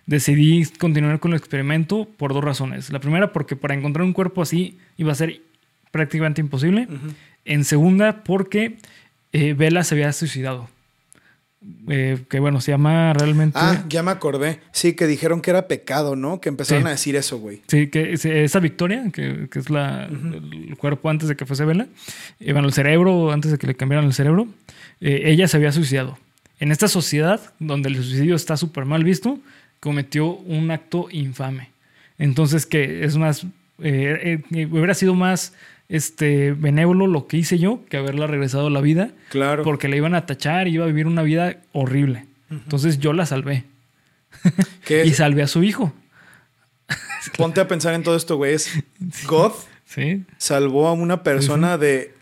Decidí continuar con el experimento por dos razones. La primera, porque para encontrar un cuerpo así iba a ser prácticamente imposible. En segunda, porque eh, Vela se había suicidado. Eh, que bueno, se llama realmente. Ah, ya me acordé. Sí, que dijeron que era pecado, ¿no? Que empezaron Sí. a decir eso, güey. Sí, que es- esa Victoria, que, que es la, el cuerpo antes de que fuese Vela, eh, bueno, el cerebro, antes de que le cambiaran el cerebro, eh, ella se había suicidado. En esta sociedad, donde el suicidio está súper mal visto, cometió un acto infame. Entonces, que es más, hubiera sido más este, benévolo lo que hice yo que haberla regresado a la vida, Claro. porque la iban a tachar y iba a vivir una vida horrible. Entonces yo la salvé y salvé a su hijo. ponte a pensar en todo esto, güey. Es God Sí, salvó a una persona de,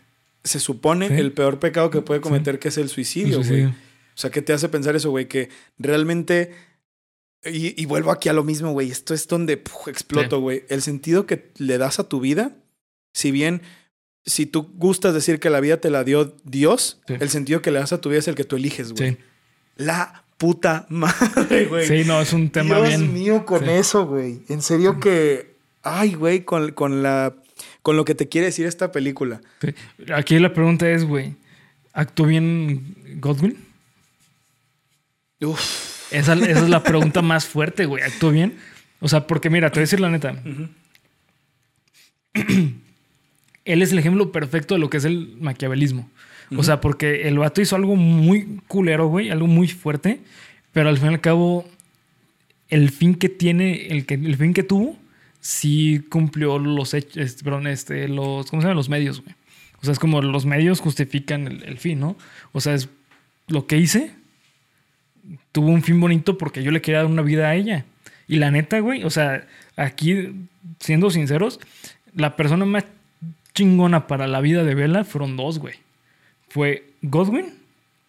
se supone, el peor pecado que puede cometer, que es el suicidio, güey. O sea, ¿qué te hace pensar eso, güey? Que realmente... Y, y vuelvo aquí a lo mismo, güey. Esto es donde puf, exploto, güey. El sentido que le das a tu vida, si bien... Si tú gustas decir que la vida te la dio Dios, Sí. el sentido que le das a tu vida es el que tú eliges, güey. sí. La puta madre, güey. Sí, no, es un tema Dios bien. mío con sí. eso, güey. En serio que... Ay, güey, con, con la... Con lo que te quiere decir esta película. Sí. Aquí la pregunta es, güey, ¿actuó bien Godwin? Uf. Esa, esa es la pregunta más fuerte, güey. ¿Actuó bien? O sea, porque mira, te voy a decir la neta. Él es el ejemplo perfecto de lo que es el maquiavelismo. O sea, porque el vato hizo algo muy culero, güey, algo muy fuerte, pero al fin y al cabo, el fin que tiene, el, que, el fin que tuvo, sí cumplió los hechos, este, perdón, este, los, ¿cómo se llaman? Los medios, güey. O sea, es como los medios justifican el, el fin, ¿no? O sea, es lo que hice, tuvo un fin bonito porque yo le quería dar una vida a ella. Y la neta, güey, o sea, aquí, siendo sinceros, la persona más chingona para la vida de Bella fueron dos, güey. Fue Godwin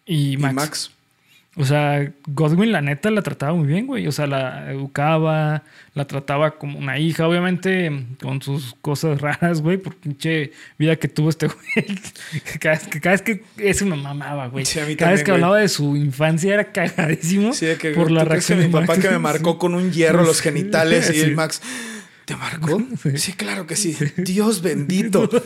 y Y Max. Max. O sea, Godwin, la neta, la trataba muy bien, güey. O sea, la educaba, la trataba como una hija, obviamente, con sus cosas raras, güey, por pinche vida que tuvo este güey. Cada vez que, cada vez que eso me mamaba, güey. Sí, a mí cada vez que güey. hablaba de su infancia era cagadísimo Sí, que por la ¿tú crees reacción de mi papá Max? que me marcó con un hierro los genitales y el Max. ¿Te marcó? Sí. Sí, claro que sí. Dios bendito.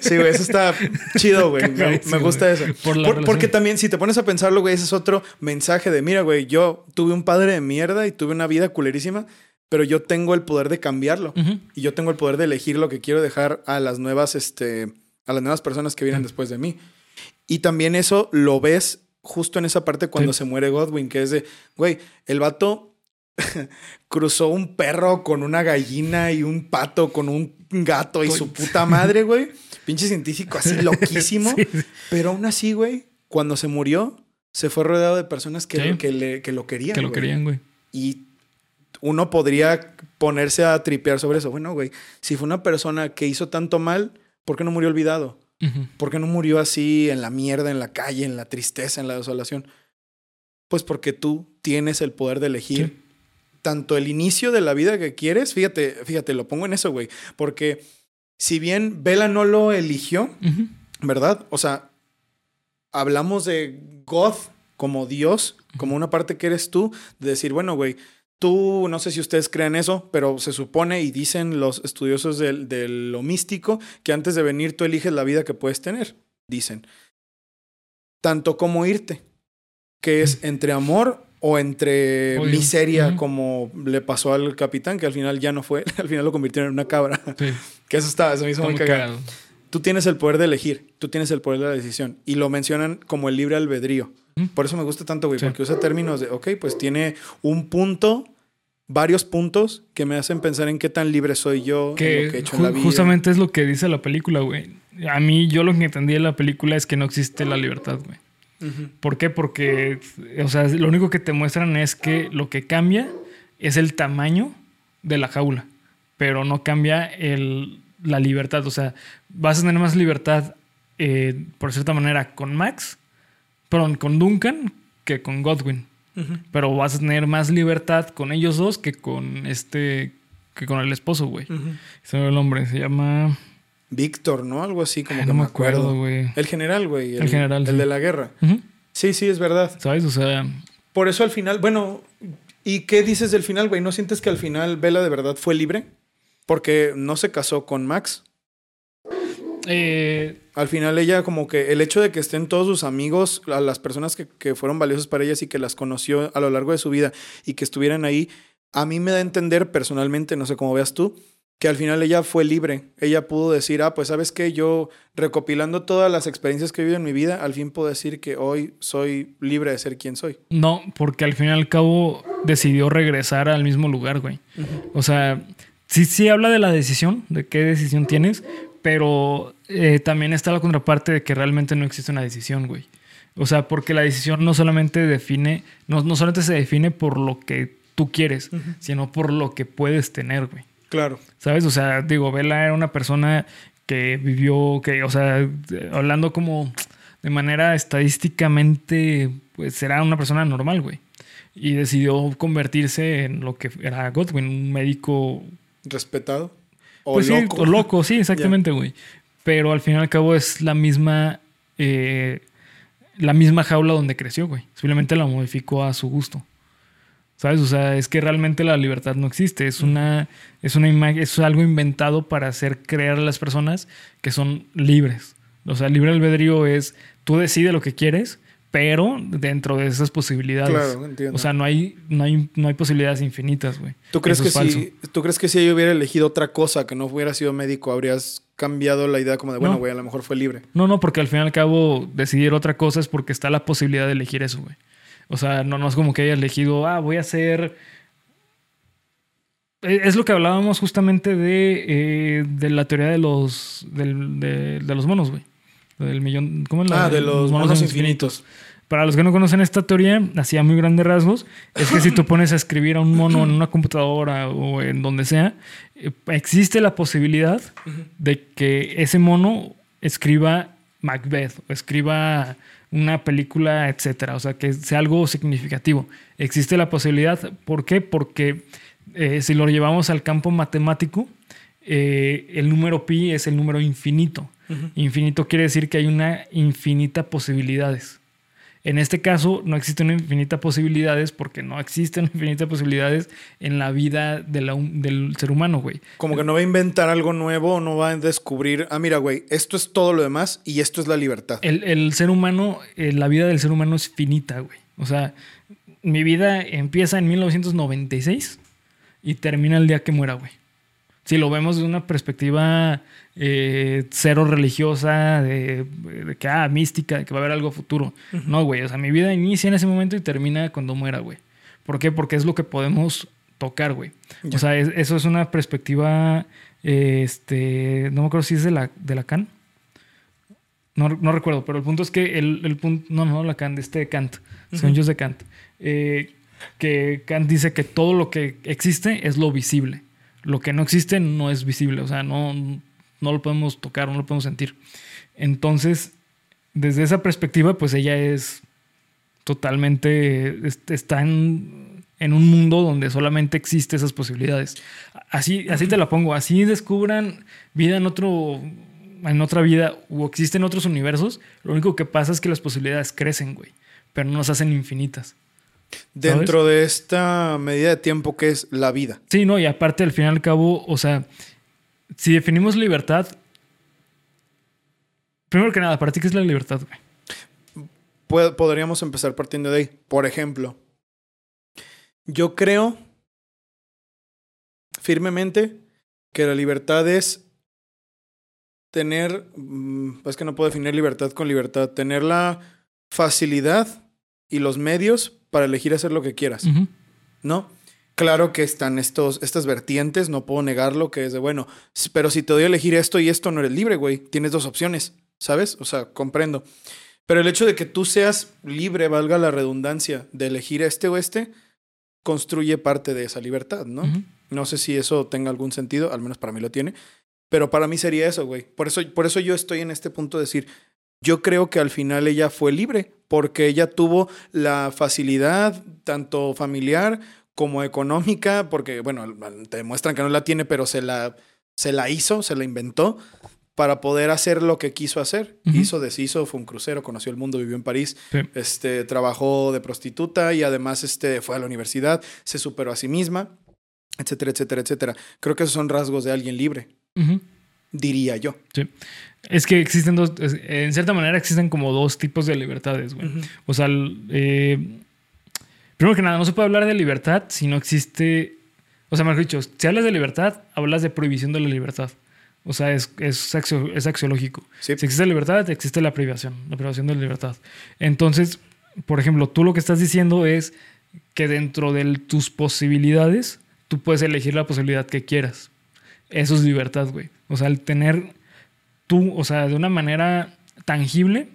Sí, güey, eso está chido, güey. Me, gusta eso. Por Por- porque también, si te pones a pensarlo, güey, ese es otro mensaje de, mira, güey, yo tuve un padre de mierda y tuve una vida culerísima, pero yo tengo el poder de cambiarlo. Y yo tengo el poder de elegir lo que quiero dejar a las nuevas, este, a las nuevas personas que vienen después de mí. Y también eso lo ves justo en esa parte cuando Sí. se muere Godwin, que es de, güey, el vato cruzó un perro con una gallina y un pato con un gato y su puta madre, güey. Pinche científico así loquísimo. Sí. Pero aún así, güey, cuando se murió, se fue rodeado de personas que, Sí. que, le- que lo querían. Que lo querían, güey. Y uno podría ponerse a tripear sobre eso. Bueno, güey, si fue una persona que hizo tanto mal, ¿por qué no murió olvidado? ¿Por qué no murió así en la mierda, en la calle, en la tristeza, en la desolación? Pues porque tú tienes el poder de elegir. Tanto el inicio de la vida que quieres. Fíjate, fíjate, lo pongo en eso, güey. Porque si bien Vela no lo eligió. ¿verdad? O sea, hablamos de God como Dios, como una parte que eres tú, de decir, bueno, güey, tú, no sé si ustedes crean eso, pero se supone y dicen los estudiosos del- de, lo místico que antes de venir tú eliges la vida que puedes tener, dicen. Tanto como irte, que es entre amor o entre miseria, como le pasó al capitán, que al final ya no fue, al final lo convirtieron en una cabra. Sí. Que eso está, eso me hizo Está muy cagado cagado. tú tienes el poder de elegir, tú tienes el poder de la decisión. Y lo mencionan como el libre albedrío. Por eso me gusta tanto, güey, Sí. porque usa términos de, ok, pues tiene un punto, varios puntos que me hacen pensar en qué tan libre soy yo, en Que, lo que he hecho en la vida. justamente es lo que dice la película, güey. A mí, yo lo que entendí de la película es que no existe la libertad, güey. ¿Por qué? Porque, o sea, lo único que te muestran es que lo que cambia es el tamaño de la jaula, pero no cambia el, la libertad. O sea, vas a tener más libertad, eh, por cierta manera, con Max, perdón, con Duncan que con Godwin. Pero vas a tener más libertad con ellos dos que con este, que con el esposo, güey. Se ve el nombre, se llama... Víctor, ¿no? Algo así como Ay, que no me acuerdo, güey. El general, güey. El general, El sí. de la guerra. Sí, sí, es verdad. ¿Sabes? O sea, Por eso al final, bueno, ¿y qué dices del final, güey? ¿No sientes que al final Vela de verdad fue libre? Porque no se casó con Max. eh, Al final ella como que el hecho de que estén todos sus amigos, a las personas que, que fueron valiosas para ellas y que las conoció a lo largo de su vida y que estuvieran ahí, a mí me da a entender personalmente, no sé cómo veas tú, que al final ella fue libre. Ella pudo decir, ah, pues sabes que yo recopilando todas las experiencias que he vivido en mi vida, al fin puedo decir que hoy soy libre de ser quien soy. no, porque al fin y al cabo decidió regresar al mismo lugar, güey. O sea, sí, sí habla de la decisión, de qué decisión tienes, pero eh, también está la contraparte de que realmente no existe una decisión, güey. O sea, porque la decisión no solamente define, no, no solamente se define por lo que tú quieres, sino por lo que puedes tener, güey. Claro. ¿Sabes? O sea, digo, Vela era una persona que vivió, que, o sea, hablando como de manera estadísticamente, pues era una persona normal, güey. Y decidió convertirse en lo que era Godwin, un médico. Respetado. O pues loco. sí, o loco, sí, exactamente, güey. Pero al fin y al cabo es la misma. eh, la misma jaula donde creció, güey. Simplemente la modificó a su gusto. ¿Sabes? O sea, es que realmente la libertad no existe. Es una, es una imagen, es algo inventado para hacer creer a las personas que son libres. O sea, libre albedrío es tú decides lo que quieres, pero dentro de esas posibilidades. Claro, entiendo. O sea, no hay, no hay, no hay posibilidades infinitas, güey. ¿Tú crees, Eso que si, ¿Tú crees que si ella hubiera elegido otra cosa que no hubiera sido médico, habrías cambiado la idea como de, bueno, No. güey, a lo mejor fue libre? No, no, porque al fin y al cabo decidir otra cosa es porque está la posibilidad de elegir eso, güey. O sea, no, no es como que haya elegido, ah, voy a hacer... Eh, Es lo que hablábamos justamente de, eh, de la teoría de los, del- de, de los monos, güey. Del millón... ¿Cómo es la? Ah, de los monos infinitos. Para los que no conocen esta teoría, así a muy grandes rasgos, es que si tú pones a escribir a un mono en una computadora o en donde sea, eh, existe la posibilidad de que ese mono escriba Macbeth o escriba una película, etcétera. O sea, que sea algo significativo. Existe la posibilidad. ¿Por qué? Porque eh, si lo llevamos al campo matemático, eh, el número pi es el número infinito. Infinito quiere decir que hay una infinita posibilidades. En este caso, no existen infinitas posibilidades porque no existen infinitas posibilidades en la vida de la hum- del ser humano, güey. Como que no va a inventar algo nuevo, no va a descubrir, ah, mira, güey, esto es todo lo demás y esto es la libertad. El, el ser humano, eh, la vida del ser humano es finita, güey. O sea, mi vida empieza en 1996 y termina el día que muera, güey. Si lo vemos de una perspectiva eh, cero religiosa, de, de que, ah, mística, de que va a haber algo futuro. No, güey. O sea, mi vida inicia en ese momento y termina cuando muera, güey. ¿Por qué? Porque es lo que podemos tocar, güey. O sea, es- eso es una perspectiva, eh, este, no me acuerdo si es de la, de Lacan. No, no recuerdo, pero el punto es que el, el punto, no, no, Lacan, de este Kant, según yo de Kant, eh, que Kant dice que todo lo que existe es lo visible. Lo que no existe no es visible, o sea, no, no lo podemos tocar, no lo podemos sentir. Entonces, desde esa perspectiva, pues ella es totalmente, est- está en, en un mundo donde solamente existe esas posibilidades. Así, así te la pongo, así descubran vida en otro, en otra vida o existen otros universos, lo único que pasa es que las posibilidades crecen, güey, pero no se hacen infinitas. Dentro de esta medida de tiempo que es la vida. Sí, no, y aparte, al fin y al cabo, o sea, si definimos libertad, primero que nada, ¿para ti qué es la libertad, güey? Pod- podríamos empezar partiendo de ahí. Por ejemplo, yo creo firmemente que la libertad es tener, mm, es que no puedo definir libertad con libertad, tener la facilidad y los medios para elegir hacer lo que quieras. ¿no? Claro que están estos, estas vertientes, no puedo negarlo, que es de, bueno, pero si te doy a elegir esto y esto, no eres libre, güey. Tienes dos opciones, ¿sabes? O sea, comprendo. Pero el hecho de que tú seas libre, valga la redundancia, de elegir este o este, construye parte de esa libertad, ¿no? No sé si eso tenga algún sentido, al menos para mí lo tiene. Pero para mí sería eso, güey. Por eso, por eso yo estoy en este punto de decir, yo creo que al final ella fue libre, porque ella tuvo la facilidad, tanto familiar como económica, porque, bueno, te demuestran que no la tiene, pero se la, se la hizo, se la inventó, para poder hacer lo que quiso hacer. Hizo, deshizo, fue un crucero, conoció el mundo, vivió en París, este, trabajó de prostituta y además este, fue a la universidad, se superó a sí misma, etcétera, etcétera, etcétera. Creo que esos son rasgos de alguien libre, diría yo. Sí. Es que existen dos, en cierta manera existen como dos tipos de libertades, güey. O sea, eh, primero que nada, no se puede hablar de libertad si no existe, o sea, mejor dicho, si hablas de libertad, hablas de prohibición de la libertad. O sea, es, es, es axiológico. Si existe libertad, existe la privación, la privación de la libertad. Entonces, por ejemplo, tú lo que estás diciendo es que dentro de tus posibilidades, tú puedes elegir la posibilidad que quieras. Eso es libertad, güey. O sea, el tener tú, o sea, de una manera tangible,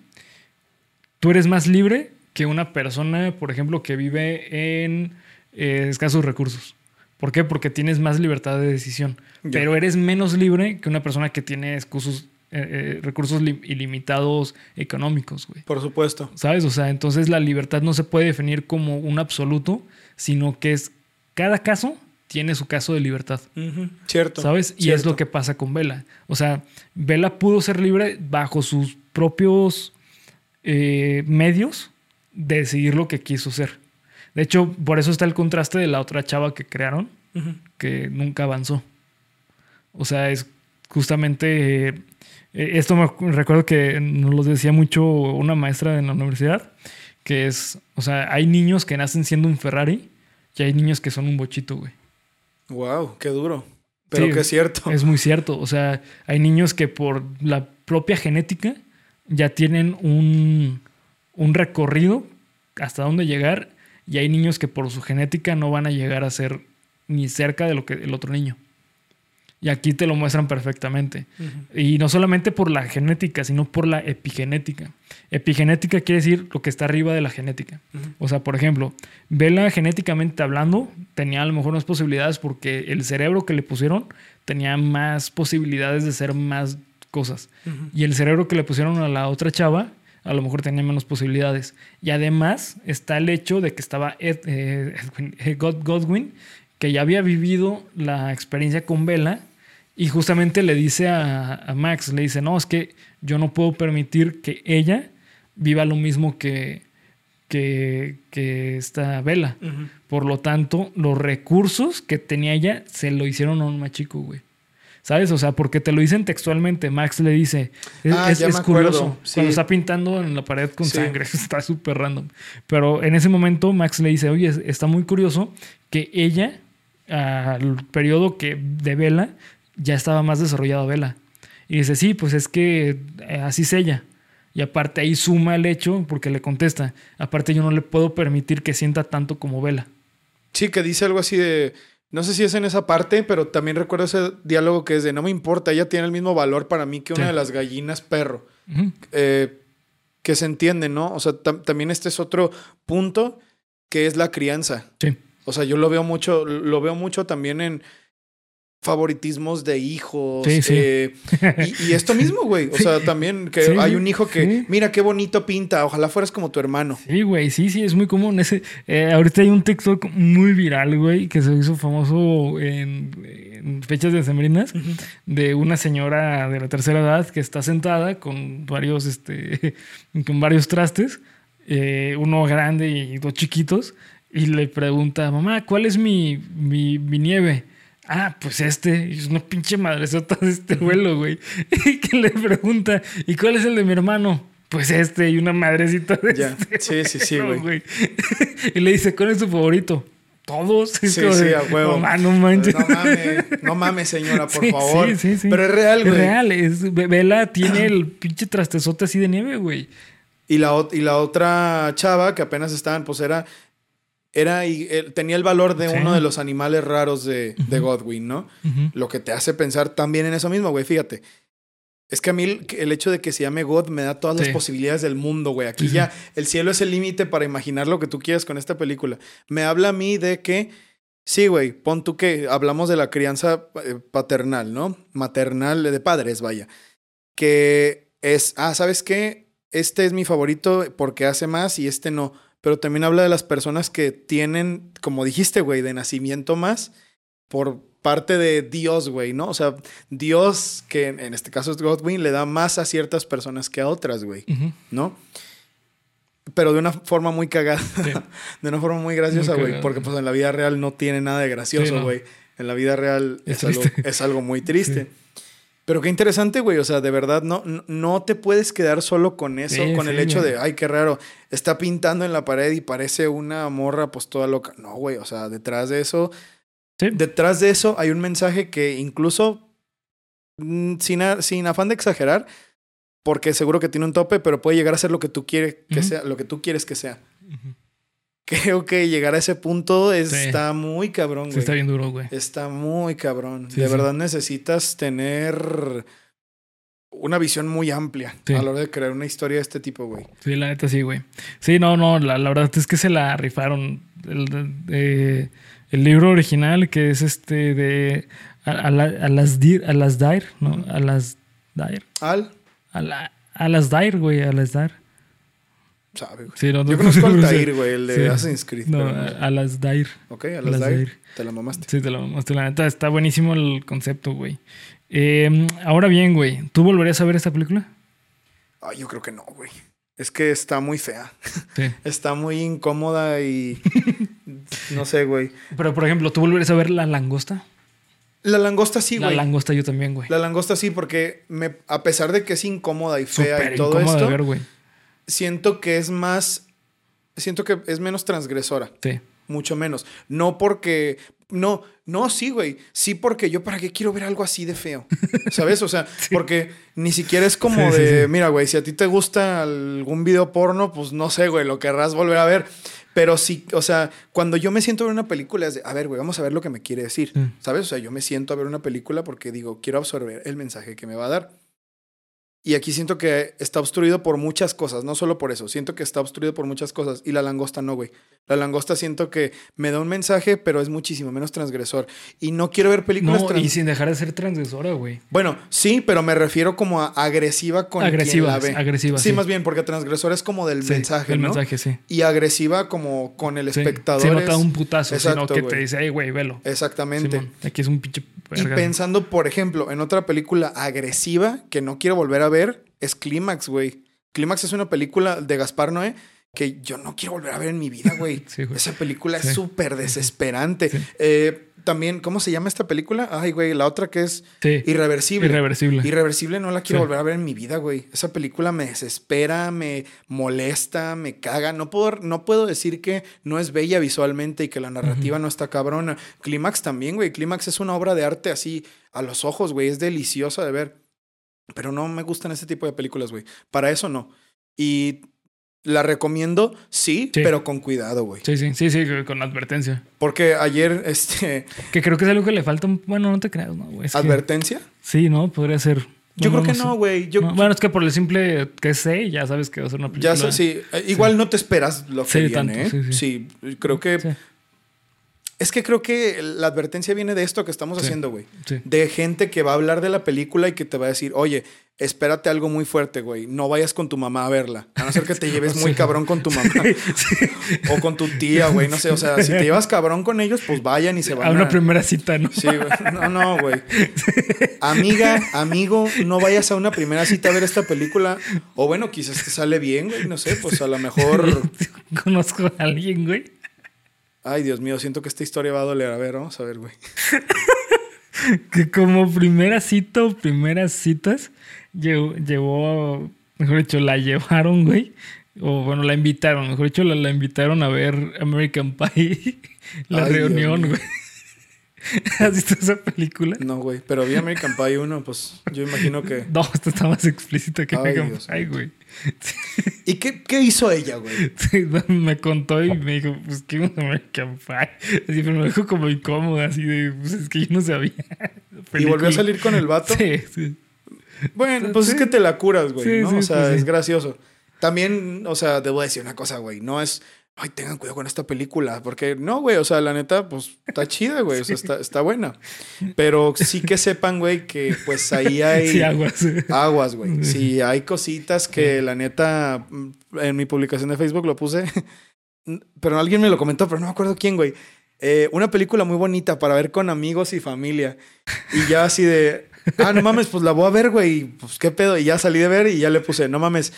tú eres más libre que una persona, por ejemplo, que vive en eh, escasos recursos. ¿Por qué? Porque tienes más libertad de decisión. Pero eres menos libre que una persona que tiene recursos, eh, eh, recursos ilimitados económicos, güey. Por supuesto. ¿Sabes? O sea, entonces la libertad no se puede definir como un absoluto, sino que es cada caso tiene su caso de libertad. Cierto. ¿Sabes? Y es lo que pasa con Vela. O sea, Vela pudo ser libre bajo sus propios eh, medios de decidir lo que quiso ser. De hecho, por eso está el contraste de la otra chava que crearon, que nunca avanzó. O sea, es justamente... Eh, esto me recuerdo que nos lo decía mucho una maestra en la universidad, que es, o sea, hay niños que nacen siendo un Ferrari y hay niños que son un bochito, güey. Wow, qué duro. Pero que es cierto. Es muy cierto. O sea, hay niños que por la propia genética ya tienen un, un recorrido hasta dónde llegar y hay niños que por su genética no van a llegar a ser ni cerca de lo que el otro niño. Y aquí te lo muestran perfectamente. Y no solamente por la genética, sino por la epigenética. Epigenética quiere decir lo que está arriba de la genética. O sea, por ejemplo, Vela genéticamente hablando tenía a lo mejor más posibilidades porque el cerebro que le pusieron tenía más posibilidades de ser más cosas. Y el cerebro que le pusieron a la otra chava a lo mejor tenía menos posibilidades. Y además está el hecho de que estaba eh, Godwin, que ya había vivido la experiencia con Vela y justamente le dice a, Max, le dice, no, es que yo no puedo permitir que ella viva lo mismo que, que, que esta Vela. Por lo tanto, los recursos que tenía ella se lo hicieron a un más chico, güey. ¿Sabes? O sea, porque te lo dicen textualmente. Max le dice, es, ah, curioso. Cuando está pintando en la pared con sangre, está súper random. Pero en ese momento Max le dice, oye, está muy curioso que ella, al periodo que de Vela, ya estaba más desarrollado Vela. Y dice, sí, pues es que eh, así es ella. Y aparte ahí suma el hecho, porque le contesta, aparte yo no le puedo permitir que sienta tanto como Vela. Sí, que dice algo así de, no sé si es en esa parte, pero también recuerdo ese diálogo que es de, no me importa, ella tiene el mismo valor para mí que una de las gallinas perro. Eh, que se entiende, ¿no? O sea, también este es otro punto que es la crianza. Sí. O sea, yo lo veo mucho, lo veo mucho también en favoritismos de hijos. Sí, sí. Eh, y, esto mismo, güey. O sea, también que hay un hijo que, mira qué bonito pinta, ojalá fueras como tu hermano. Sí, güey, sí, sí, es muy común. Ese, eh, ahorita hay un TikTok muy viral, güey, que se hizo famoso en, fechas de sembrinas, de una señora de la tercera edad que está sentada con varios, este, con varios trastes, eh, uno grande y dos chiquitos, y le pregunta, mamá, ¿cuál es mi, mi, mi nieve? Ah, pues este, es una pinche madresota de este vuelo, güey. Y que le pregunta, ¿y cuál es el de mi hermano? Pues este, y una madrecita de este. Sí, sí, sí, güey. y le dice, ¿cuál es tu favorito? Todos. Sí, sí, a huevo. No, no manches. No mames, no mames, señora, por favor. Sí, sí, sí. Pero es real, güey. Es real. Es, Vela tiene el pinche trastezote así de nieve, güey. Y la, y la otra chava que apenas estaban, pues era era y tenía el valor de uno de los animales raros de, Godwin, ¿no? Lo que te hace pensar también en eso mismo, güey. Fíjate. Es que a mí el, hecho de que se llame God me da todas las posibilidades del mundo, güey. Aquí ya el cielo es el límite para imaginar lo que tú quieras con esta película. Me habla a mí de que, sí, güey, pon tú que hablamos de la crianza eh, paternal, ¿no? Maternal, de padres, vaya. Que es, ah, ¿sabes qué? Este es mi favorito porque hace más y este no pero también habla de las personas que tienen, como dijiste, güey, de nacimiento más por parte de Dios, güey, ¿no? O sea, Dios, que en, este caso es Godwin, le da más a ciertas personas que a otras, güey. ¿no? Pero de una forma muy cagada. Sí. de una forma muy graciosa, güey. Porque pues en la vida real no tiene nada de Sí, gracioso, no. güey. En la vida real es, Es algo, es algo muy triste. Pero qué interesante, güey. O sea, de verdad, no, no, te puedes quedar solo con eso, Sí, con el hecho güey. de, ay, qué raro, está pintando en la pared y parece una morra, pues toda loca. No, güey. O sea, detrás de eso, Sí. detrás de eso hay un mensaje que incluso, mm, sin, a- sin afán de exagerar, porque seguro que tiene un tope, pero puede llegar a ser lo que tú quieres que sea, lo que tú quieres que sea. Creo que llegar a ese punto Sí. está muy cabrón, Sí, güey. está bien duro, güey. Está muy cabrón. Sí, de verdad necesitas tener una visión muy amplia a la hora de crear una historia de este tipo, güey. Sí, la neta sí, güey. Sí, no, no, la, la verdad es que se la rifaron. El, eh, el libro original, que es este de a, a, la- a las dir, a las Dair, ¿no? A las Dair. Al, A, la, a las Dair, güey, a las Dair. Sabe, güey. Sí, no, Yo no- conozco al. Tair, güey, el de Sí. Assassin's Creed. No, a, las Dair. Ok, a a las Dair. Dair. Te la mamaste. Sí, te la mamaste. La neta está buenísimo el concepto, güey. Eh, ahora bien, güey, ¿tú volverías a ver esta película? Ay, yo creo que no, güey. Es que está muy fea. Sí. Está muy incómoda y. no sé, güey. Pero, por ejemplo, ¿tú volverías a ver La Langosta? La langosta sí, la güey. Langosta yo también, güey. La langosta sí, porque me, a pesar de que es incómoda y fea Súper y todo incómodo esto, de ver. Siento que es más. Siento que es menos transgresora. Sí. Mucho menos. No porque. No, no, sí, güey. Sí, porque yo para qué quiero ver algo así de feo. ¿Sabes? O sea, porque ni siquiera es como Sí, de. sí. Mira, güey, si a ti te gusta algún video porno, pues no sé, güey, lo querrás volver a ver. Pero sí, o sea, cuando yo me siento a ver una película es de, a ver, güey, vamos a ver lo que me quiere decir. Sí. ¿Sabes? O sea, yo me siento a ver una película porque digo, quiero absorber el mensaje que me va a dar. Y aquí siento que está obstruido por muchas cosas, no solo por eso, siento que está obstruido por muchas cosas. Y la langosta no, güey. La langosta siento que me da un mensaje, pero es muchísimo menos transgresor. Y no quiero ver películas No, trans- y sin dejar de ser transgresora, güey. Bueno, sí, pero me refiero como a agresiva con Agresiva, quien la ve. agresiva, Sí, sí. más bien, porque transgresor es como del Sí, mensaje, El ¿no? mensaje, sí. Y agresiva como con el Sí. espectador. Se nota un putazo, sino Exacto, que güey. te dice, hey, güey, velo. Exactamente. Aquí es un pinche. Y pensando, por ejemplo, en otra película agresiva que no quiero volver a ver, es Clímax, güey. Clímax es una película de Gaspar Noé que yo no quiero volver a ver en mi vida, güey. Sí. Esa película Sí. es súper desesperante. Sí. Eh, también, ¿cómo se llama esta película? Ay, güey, la otra que es. Irreversible. Irreversible. Irreversible no la quiero volver a ver en mi vida, güey. Esa película me desespera, me molesta, me caga. No puedo, no puedo decir que no es bella visualmente y que la narrativa no está cabrona. Clímax también, güey. Clímax es una obra de arte así a los ojos, güey. Es deliciosa de ver. Pero no me gustan ese tipo de películas, güey. Para eso no. Y la recomiendo, sí, Sí. pero con cuidado, güey. Sí, sí, sí, sí, con advertencia. Porque ayer, este, Que creo que es algo que le falta. un- Bueno, no te creas, no, güey. que- advertencia. Sí, ¿no? Podría ser. Yo Bueno, creo que no, güey. Yo, No, bueno, es que por el simple que sé, ya sabes que va a ser una película. Ya sé, sí. Eh, Igual no te esperas lo que Sí, viene, tanto, ¿eh? sí, sí. creo que... Es que creo que la advertencia viene de esto que estamos Sí. haciendo, güey. sí. De gente que va a hablar de la película y que te va a decir, oye, espérate algo muy fuerte, güey. No vayas con tu mamá a verla. A no ser que te lleves muy cabrón con tu mamá. O con tu tía, güey. No sé, o sea, si te llevas cabrón con ellos, pues vayan y se van A una a... primera cita, ¿no? Sí, güey. No, no, güey. Amiga, amigo, no vayas a una primera cita a ver esta película. O bueno, quizás te sale bien, güey. No sé, pues a lo mejor... Conozco a alguien, güey. Ay, Dios mío, siento que esta historia va a doler. A ver, vamos a ver, güey. Que como primera cita o primeras citas, llevó, llevó, mejor dicho, la llevaron, güey. O bueno, la invitaron, mejor dicho, la, la invitaron a ver American Pie, la Ay, reunión, güey. ¿Has visto esa película? No, güey. Pero vi American Pie 1, pues yo imagino que. No, esta está más explícita que Ay, American Dios Pie, güey. ¿Y qué, qué hizo ella, güey? Me contó y me dijo, pues que vimos American Pie. Así, pero me dijo como incómoda, así de, pues es que yo no sabía. ¿Y volvió a salir con el vato? Sí, sí. Bueno, pues es que te la curas, güey, Sí, ¿no? sí, o sea, pues es gracioso. También, o sea, debo decir una cosa, güey. No es, ay, tengan cuidado con esta película. Porque no, güey, o sea, la neta, pues está chida, güey. O sea, está, está buena. Pero sí que sepan, güey, que pues ahí hay. Sí, aguas. Aguas, güey. Sí, hay cositas que la neta, mm, en mi publicación de Facebook lo puse, pero alguien me lo comentó, pero no me acuerdo quién, güey. eh, una película muy bonita para ver con amigos y familia. Y ya así de, ah, no mames, pues la voy a ver, güey. Pues qué pedo. Y ya salí de ver y ya le puse, no mames.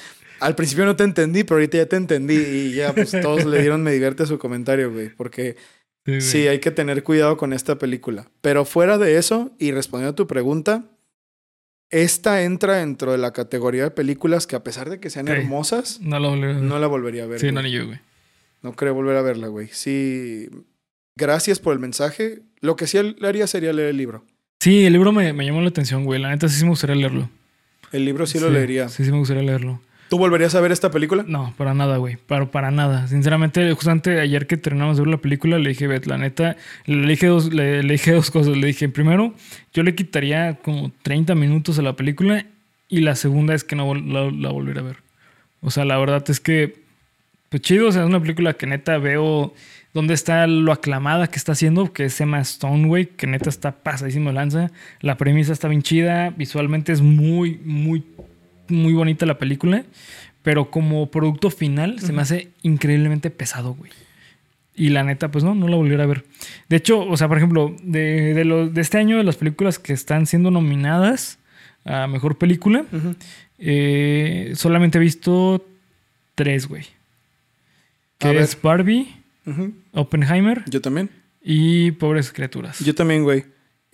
Al principio no te entendí, pero ahorita ya te entendí. Y ya, pues todos le dieron me divierte su comentario, güey. Porque Sí, güey. sí, hay que tener cuidado con esta película. Pero fuera de eso, y respondiendo a tu pregunta, esta entra dentro de la categoría de películas que a pesar de que sean hermosas, No la volvería a ver. Sí, güey. no, ni yo, güey. No creo volver a verla, güey. Sí. Gracias por el mensaje. Lo que sí le haría sería leer el libro. Sí, el libro me, me llamó la atención, güey. La neta sí, sí me gustaría leerlo. El libro sí, lo leería. Sí, sí me gustaría leerlo. ¿Tú volverías a ver esta película? No, para nada, güey. Para, para nada. Sinceramente, justamente ayer que terminamos de ver la película, le dije, Bet, la neta, le dije, dos, le, dije dos cosas. Le dije, primero, yo le quitaría como 30 minutos a la película y la segunda es que no la, la a ver. O sea, la verdad es que, pues chido, o sea, es una película que neta veo dónde está lo aclamada que está haciendo, que es Emma Stone, güey, que neta está pasadísimo lanza. La premisa está bien chida, visualmente es muy, muy, muy bonita la película, pero como producto final se me hace increíblemente pesado, güey. Y la neta, pues no, no la volviera a ver. De hecho, o sea, por ejemplo, de, de, lo- de este año, de las películas que están siendo nominadas a mejor película, eh, solamente he visto tres, güey. A Que ver. es Barbie. Oppenheimer Yo también. y Pobres Criaturas. Yo también, güey.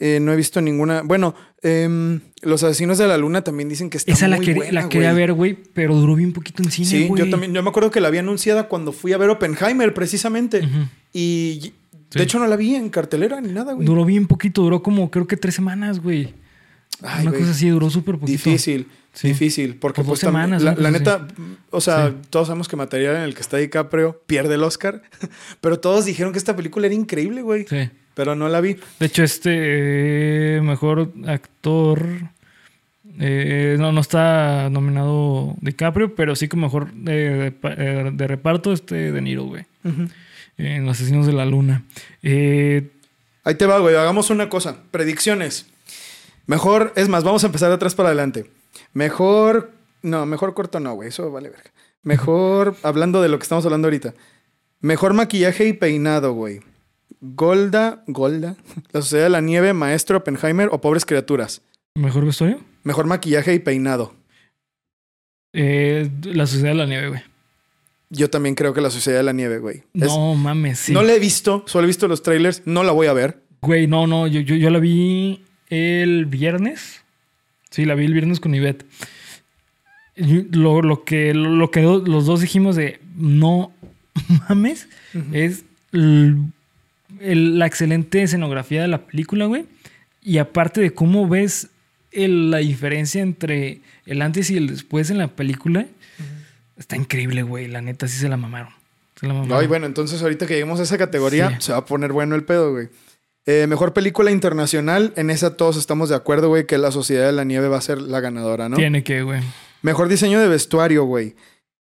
Eh, no he visto ninguna. Bueno, em, Los Asesinos de la Luna también dicen que está Esa la, muy quería- buena, la quería ver, güey, pero duró bien poquito en cine, Sí, yo también. Yo me acuerdo que la había anunciada cuando fui a ver Oppenheimer, precisamente. Y Sí. de hecho no la vi en cartelera ni nada, güey. Duró bien poquito, duró como creo que tres semanas, güey. Ay, Una cosa así, duró súper poquito. Difícil, Sí. difícil. Porque pues también- semanas, la, la neta, o sea, Sí. todos sabemos que material en el que está DiCaprio pierde el Oscar. Pero todos dijeron que esta película era increíble, güey. Sí. Pero no la vi. De hecho, este eh, mejor actor. eh, no, no está nominado DiCaprio, pero sí como mejor eh, de, eh, de reparto, este De Niro, güey. En Asesinos de la Luna. Eh, Ahí te va, güey. Hagamos una cosa. Predicciones. Mejor, es más, vamos a empezar de atrás para adelante. Mejor, no, mejor corto no, güey. Eso vale verga. Mejor, hablando de lo que estamos hablando ahorita. Mejor maquillaje y peinado, güey. Golda, Golda, La Sociedad de la Nieve, Maestro Oppenheimer o Pobres Criaturas. mejor vestuario. Mejor maquillaje y peinado. Eh, la Sociedad de la Nieve, güey. Yo también creo que La Sociedad de la Nieve, güey. Es- No mames, sí. No la he visto, solo he visto los trailers, no la voy a ver. Güey, no, no, yo, yo, yo la vi el viernes. Sí, la vi el viernes con Ivette. Lo, lo que, lo, que los dos dijimos de no mames es el- la excelente escenografía de la película, güey. Y aparte de cómo ves el- la diferencia entre el antes y el después en la película, está increíble, güey. La neta, sí se la mamaron. Se la mamaron. Ay, bueno, entonces ahorita que lleguemos a esa categoría, Sí. se va a poner bueno el pedo, güey. Eh, mejor película internacional, en esa todos estamos de acuerdo, güey, que La Sociedad de la Nieve va a ser la ganadora, ¿no? Tiene que, güey. Mejor diseño de vestuario, güey.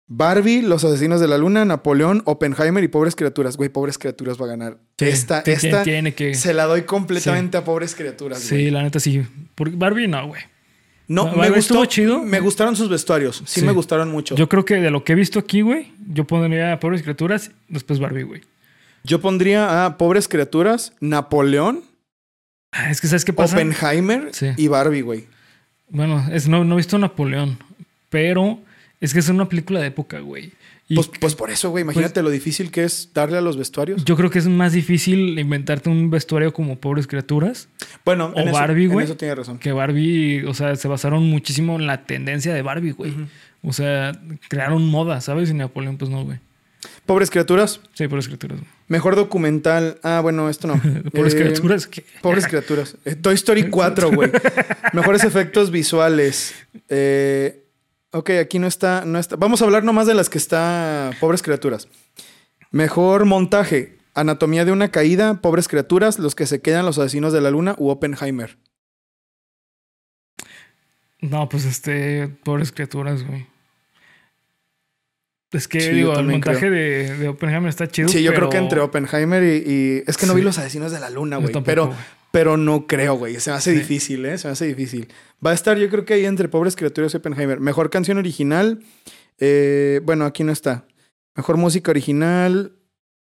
Barbie, Los Asesinos de la Luna, Napoleón, Oppenheimer y Pobres Criaturas. Güey, Pobres Criaturas va a ganar. Sí, esta, esta tiene que. se la doy completamente a Pobres Criaturas, Sí, güey. la neta sí. Porque Barbie no, güey. No, Barbie me gustó. estuvo chido. Me gustaron sus vestuarios. Sí, Sí. me gustaron mucho. Yo creo que de lo que he visto aquí, güey, yo pondría Pobres Criaturas, después Barbie, güey. Yo pondría a Pobres Criaturas, Napoleón, Ah, es que ¿sabes qué pasa? Oppenheimer Sí. y Barbie, güey. Bueno, es, no, no he visto Napoleón, pero es que es una película de época, güey. Y Pues, pues por eso, güey. Imagínate lo difícil que es darle a los vestuarios. yo creo que es más difícil inventarte un vestuario como Pobres Criaturas bueno, o en eso- Barbie, en güey. eso tiene razón. que Barbie, o sea, se basaron muchísimo en la tendencia de Barbie, güey. O sea, crearon moda, ¿sabes? Y Napoleón, pues no, güey. Pobres criaturas. Sí, Pobres Criaturas. Mejor documental. Ah, bueno, esto no. Pobres Eh, Criaturas. ¿qué? Pobres criaturas. Eh, Toy Story 4, güey. Mejores efectos visuales. Eh, ok, aquí no está, no está. Vamos a hablar nomás de las que está Pobres criaturas. Mejor montaje. Anatomía de una caída, Pobres criaturas, Los que se quedan, Los asesinos de la luna u Oppenheimer. No, pues este, pobres criaturas, güey. Es que, Sí, digo, el montaje de, de Oppenheimer está chido. Sí, yo pero- creo que entre Oppenheimer y, y- Es que no Sí. vi Los asesinos de la luna, güey. Pero. Pero no creo, güey. Se me hace Sí. difícil, ¿eh? Se me hace difícil. Va a estar, yo creo que ahí entre Pobres criaturas y Oppenheimer. Mejor canción original. eh, bueno, aquí no está. Mejor música original.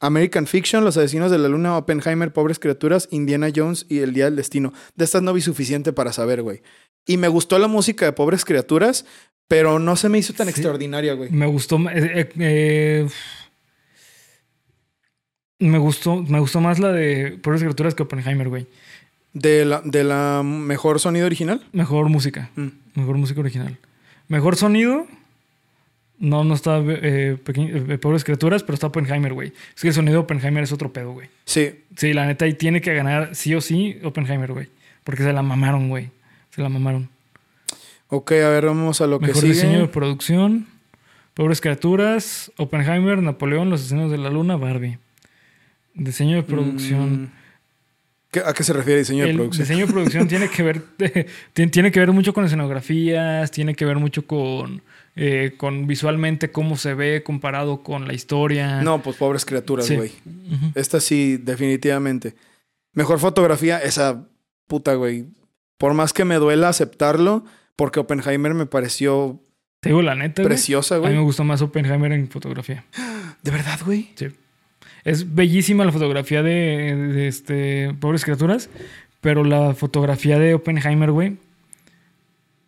American Fiction, Los Asesinos de la Luna, Oppenheimer, Pobres Criaturas, Indiana Jones y El Día del Destino. De estas no vi suficiente para saber, güey. Y me gustó la música de Pobres Criaturas, pero no se me hizo tan Sí. extraordinaria, güey. Me gustó. eh, eh, eh, me gustó. Me gustó más la de Pobres Criaturas que Oppenheimer, güey. De la, de la mejor sonido original. Mejor música. Mm. Mejor música original. Mejor sonido. No, no está eh, eh, Pobres Criaturas, pero está Oppenheimer, güey. Es que el sonido de Oppenheimer es otro pedo, güey. Sí. Sí, la neta, ahí tiene que ganar sí o sí Oppenheimer, güey. Porque se la mamaron, güey. Se la mamaron. Ok, a ver, vamos a lo Mejor que sigue. diseño de producción. Pobres criaturas. Oppenheimer, Napoleón, Los asesinos de la luna, Barbie. Diseño de producción. Mm. ¿Qué- ¿A qué se refiere diseño de El producción? diseño de producción tiene que ver tiene, que ver mucho con escenografías, tiene que ver mucho con, eh, con visualmente cómo se ve comparado con la historia. No, pues pobres criaturas, Sí. güey. Esta sí, definitivamente. Mejor fotografía, esa puta, güey. Por más que me duela aceptarlo, porque Oppenheimer me pareció Te digo la neta, güey. preciosa, A mí me gustó más Oppenheimer en fotografía. De verdad, güey. Sí. Es bellísima la fotografía de, de este Pobres Criaturas, pero la fotografía de Oppenheimer, güey,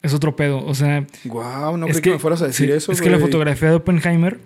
es otro pedo. O sea, Wow, no es creí que, me fueras a decir sí, eso, Es que la fotografía de Oppenheimer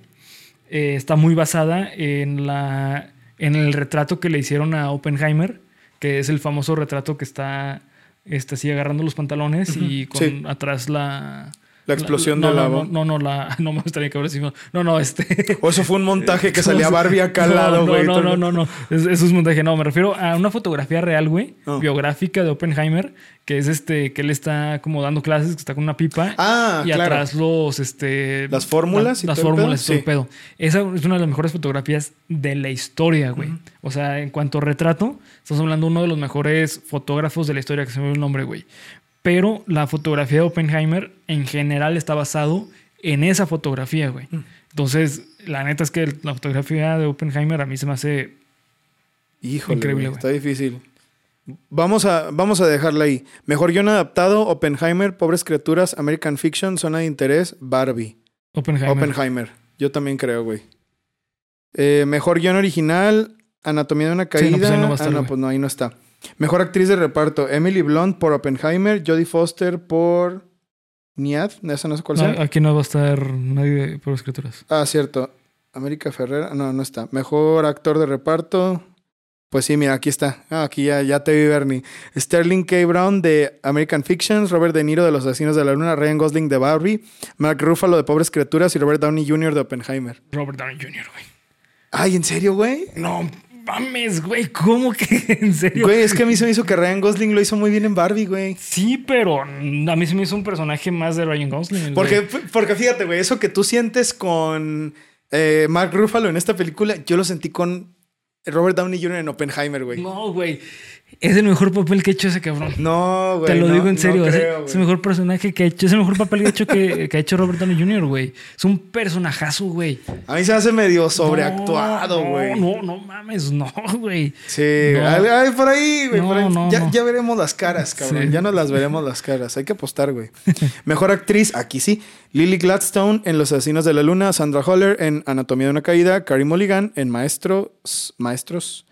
eh, está muy basada en, la, en el retrato que le hicieron a Oppenheimer, que es el famoso retrato que está, está así agarrando los pantalones y con sí. atrás la... La explosión no, de la no, no, no, la, no me gustaría que ahora sí. No, no, no, este... O eso fue un montaje que ¿Cómo salía Barbie acá al No, lado, güey. No, no, no, no, no. Es- Eso es montaje. No, me refiero a una fotografía real, güey. Ah. Biográfica de Oppenheimer, que es este, que él está como dando clases, que está con una pipa. Ah, y claro. atrás los, este. Las fórmulas y Las fórmulas y todo el pedo. Esa es una de las mejores fotografías de la historia, güey. O sea, en cuanto a retrato, estamos hablando de uno de los mejores fotógrafos de la historia, que se me ve el nombre, güey. Pero la fotografía de Oppenheimer en general está basado en esa fotografía, güey. Mm. Entonces, la neta es que la fotografía de Oppenheimer a mí se me hace. Híjole, Increíble, güey, güey. está difícil. Vamos a, vamos a dejarla ahí. Mejor guion adaptado, Oppenheimer, Pobres Criaturas, American Fiction, Zona de Interés, Barbie. Oppenheimer. Oppenheimer. Yo también creo, güey. Eh, mejor guion original, Anatomía de una Sí, caída. no, pues ahí no va a estar, ah, no, pues no, ahí no está. Mejor actriz de reparto, Emily Blunt por Oppenheimer, Jodie Foster por Niad, esa no sé cuál No, sea. aquí no va a estar nadie de- por escrituras. Ah, cierto. América Ferrera, no, no está. Mejor actor de reparto. Pues sí, mira, aquí está. Ah, aquí ya, ya te vi, Bernie. Sterling K. Brown de American Fictions, Robert De Niro de Los Asesinos de la Luna, Ryan Gosling de Barbie, Mark Ruffalo de Pobres Criaturas y Robert Downey Jr. de Oppenheimer. Robert Downey Jr., güey. Ay, ¿en serio, güey? No mames, güey. ¿Cómo que en serio? Güey, es que a mí se me hizo que Ryan Gosling lo hizo muy bien en Barbie, güey. Sí, pero a mí se me hizo un personaje más de Ryan Gosling. güey. Porque, porque fíjate, güey, eso que tú sientes con eh, Mark Ruffalo en esta película, yo lo sentí con Robert Downey Jr. en Oppenheimer, güey. No, güey. Es el mejor papel que ha hecho ese cabrón. No, güey. Te lo no- digo en serio. es- creo, es, el mejor personaje que ha hecho. Es el mejor papel que ha hecho, que, que ha hecho Robert Downey Jr., güey. Es un personajazo, güey. A mí se hace medio sobreactuado, güey. No, no, no mames, no, güey. Sí, ay, por ahí, güey. No, por ahí. no, ya, veremos las caras, cabrón. Sí. Ya nos las veremos las caras. Hay que apostar, güey. Mejor actriz, aquí sí. Lily Gladstone en Los Asesinos de la Luna, Sandra Holler en Anatomía de una Caída, Carey Mulligan en Maestros, Maestros,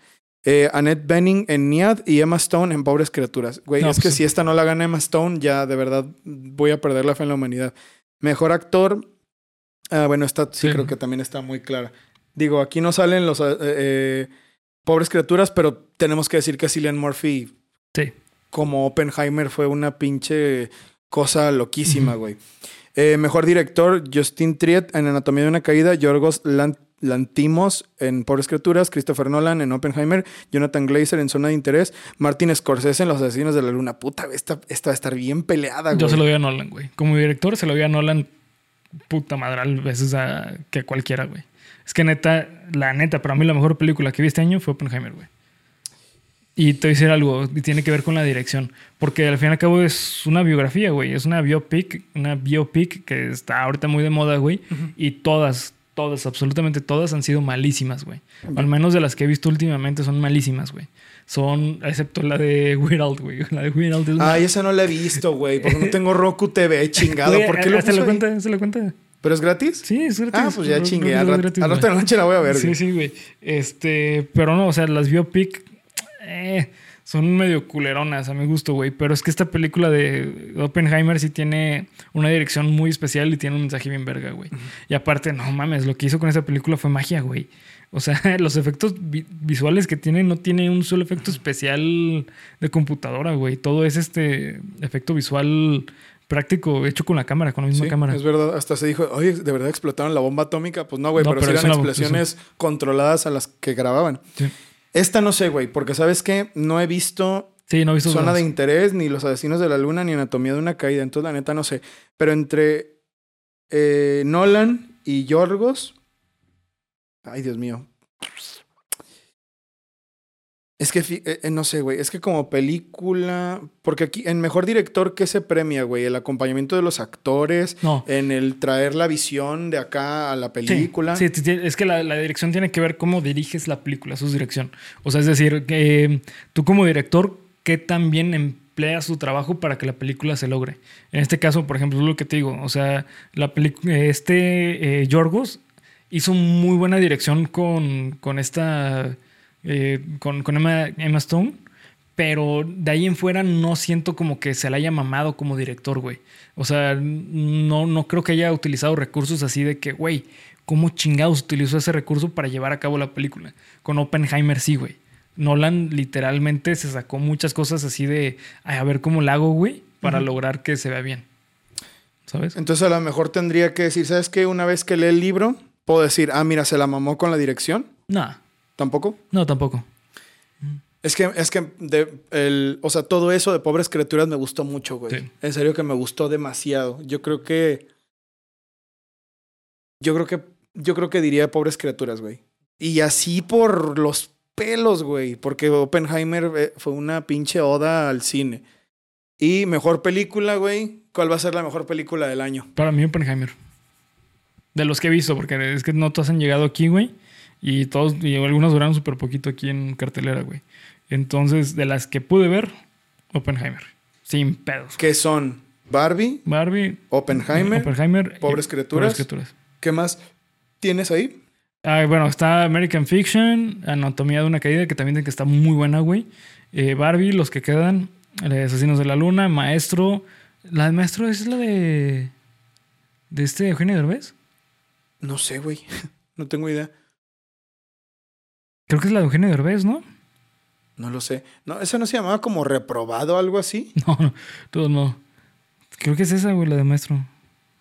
eh, Annette Bening en Niad y Emma Stone en Pobres Criaturas. Güey, No, es que pues- si esta no la gana Emma Stone, ya de verdad voy a perder la fe en la humanidad. Mejor actor, ah, bueno, esta sí, Sí. creo que también está muy clara. Digo, aquí no salen los eh, eh, Pobres Criaturas, pero tenemos que decir que Cillian Murphy Sí. como Oppenheimer fue una pinche cosa loquísima, güey. Eh, mejor director, Justin Triet en Anatomía de una Caída, Yorgos Lan- Lantimos en Pobres Criaturas, Christopher Nolan en Oppenheimer, Jonathan Glazer en Zona de Interés, Martin Scorsese en Los Asesinos de la Luna. Puta, esta, esta va a estar bien peleada, güey. Yo se lo doy a Nolan, güey. Como director, se lo doy a Nolan puta madre, a veces a, que cualquiera, güey. Es que neta, la neta, para mí la mejor película que vi este año fue Oppenheimer, güey. Y te voy a decir algo, y tiene que ver con la dirección. Porque al fin y al cabo es una biografía, güey. Es una biopic, una biopic que está ahorita muy de moda, güey. Y todas, todas, absolutamente todas han sido malísimas, güey. Al menos de las que he visto últimamente son malísimas, güey. Son, excepto la de Weird güey. La de Weird es Ay, esa no la he visto, güey, porque no tengo Roku TV, chingado. Güey, ¿Por qué lo ¿Se lo cuenta? ¿Se lo cuenta? ¿Pero es gratis? Sí, es gratis. Ah, pues ya creo Al rato de la noche la voy a ver, Sí, güey. sí, güey. Este, pero no, o sea, las biopic eh, son medio culeronas a mi gusto, güey. Pero es que esta película de Oppenheimer sí tiene una dirección muy especial y tiene un mensaje bien verga, güey. Y aparte, no mames, lo que hizo con esa película fue magia, güey. O sea, los efectos vi- visuales que tiene no tiene un solo efecto especial de computadora, güey. Todo es este efecto visual práctico hecho con la cámara, con la misma Sí, cámara. es verdad. Hasta se dijo, oye, ¿de verdad explotaron la bomba atómica? Pues no, güey, No, pero, pero eran explosiones controladas a las que grababan. Sí. Esta no sé, güey, porque ¿sabes qué? No he visto Sí, no he visto Zona de Interés, ni Los Asesinos de la Luna, ni Anatomía de una Caída. Entonces, la neta, no sé. Pero entre eh, Nolan y Yorgos... Ay, Dios mío. Es que, eh, eh, no sé, güey. Es que como película... Porque aquí, en Mejor Director, ¿qué se premia, güey? El acompañamiento de los actores, No. en el traer la visión de acá a la película. Sí, es que la, la dirección tiene que ver cómo diriges la película, su dirección. O sea, es decir, eh, tú como director, ¿qué tan bien empleas tu trabajo para que la película se logre? En este caso, por ejemplo, es lo que te digo. O sea, la este eh, Yorgos hizo muy buena dirección con, con esta. Eh, con, con Emma, Emma Stone. Pero de ahí en fuera no siento como que se la haya mamado como director, güey. O sea, no, no creo que haya utilizado recursos así de que, güey, ¿cómo chingados utilizó ese recurso para llevar a cabo la película? Con Oppenheimer sí, güey. Nolan literalmente se sacó muchas cosas así de, "Ay, a ver cómo la hago, güey, para lograr que se vea bien. ¿Sabes? Entonces, a lo mejor tendría que decir, ¿sabes qué? Una vez que lee el libro, puedo decir, ah, mira, se la mamó con la dirección. No, ¿Tampoco? no, tampoco. Es que, es que, de, el, o sea, todo eso de pobres criaturas me gustó mucho, güey. Sí. En serio que me gustó demasiado. Yo creo que. Yo creo que. Yo creo que diría pobres criaturas, güey. Y así por los pelos, güey. Porque Oppenheimer eh, fue una pinche oda al cine. Y mejor película, güey. ¿Cuál va a ser la mejor película del año? Para mí, Oppenheimer. De los que he visto, porque es que no todos han llegado aquí, güey. Y todos, y algunos duraron súper poquito aquí en cartelera, güey. Entonces, de las que pude ver, Oppenheimer. Sin pedos. Que son Barbie, Barbie, Oppenheimer, Oppenheimer y Pobres criaturas. Pobres criaturas. ¿qué más tienes ahí? Ah, bueno, está American Fiction, Anatomía de una caída, que también que está muy buena, güey. Eh, Barbie, los que quedan, eh, Asesinos de la Luna, Maestro. La de Maestro es la de. de este Eugenio Derbez. No sé, güey. No tengo idea. Creo que es la de Eugenio Derbez, ¿no? No lo sé. No, ¿Eso no se llamaba como reprobado o algo así? No, no, todo no. Creo que es esa, güey, la de Maestro.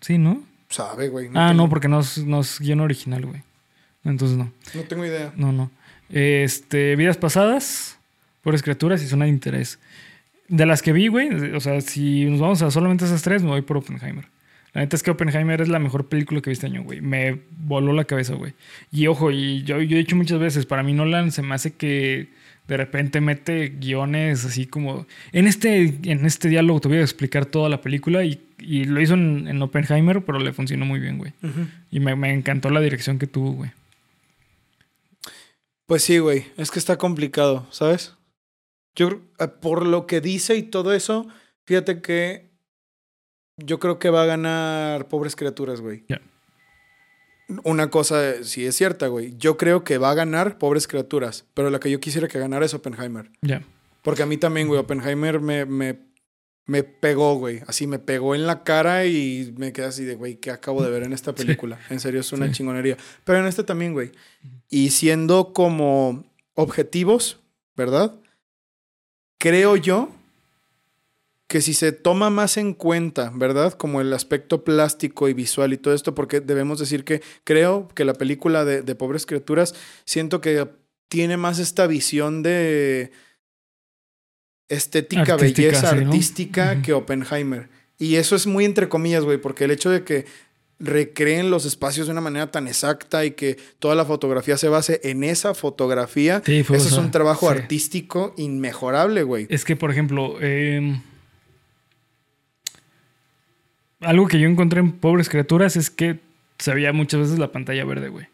Sí, ¿no? Sabe, güey. ah, tengo, no, porque no es, no es guion original, güey. Entonces no. No tengo idea. No, no. Este, Vidas pasadas, Pobres criaturas y Zona de interés. De las que vi, güey, o sea, si nos vamos a solamente esas tres, me voy por Oppenheimer. La neta es que Oppenheimer es la mejor película que vi este año, güey. Me voló la cabeza, güey. Y ojo, y yo, yo he dicho muchas veces, para mí Nolan se me hace que de repente mete guiones así como... En este, en este diálogo te voy a explicar toda la película y, y lo hizo en, en Oppenheimer, pero le funcionó muy bien, güey. Y me, me encantó la dirección que tuvo, güey. Pues sí, güey. Es que está complicado, ¿sabes? Yo, eh, por lo que dice y todo eso, fíjate que yo creo que va a ganar Pobres Criaturas, güey. Ya. Una cosa sí es cierta, güey. Yo creo que va a ganar Pobres Criaturas, pero la que yo quisiera que ganara es Oppenheimer. Ya. Porque a mí también, güey, Oppenheimer me, me, me pegó, güey. Así me pegó en la cara y me quedé así de, güey, ¿qué acabo de ver en esta película? En serio, es una Sí. chingonería. Pero en este también, güey. Y siendo como objetivos, ¿verdad? Creo yo que si se toma más en cuenta, ¿verdad? Como el aspecto plástico y visual y todo esto, porque debemos decir que creo que la película de, de Pobres Criaturas, siento que tiene más esta visión de estética, Artística, belleza sí, ¿no? artística que Oppenheimer. Y eso es muy entre comillas, güey, porque el hecho de que recreen los espacios de una manera tan exacta y que toda la fotografía se base en esa fotografía, Sí, fue, eso o es un trabajo sí. artístico inmejorable, güey. Es que, por ejemplo, eh, algo que yo encontré en Pobres Criaturas es que se veía muchas veces la pantalla verde, güey.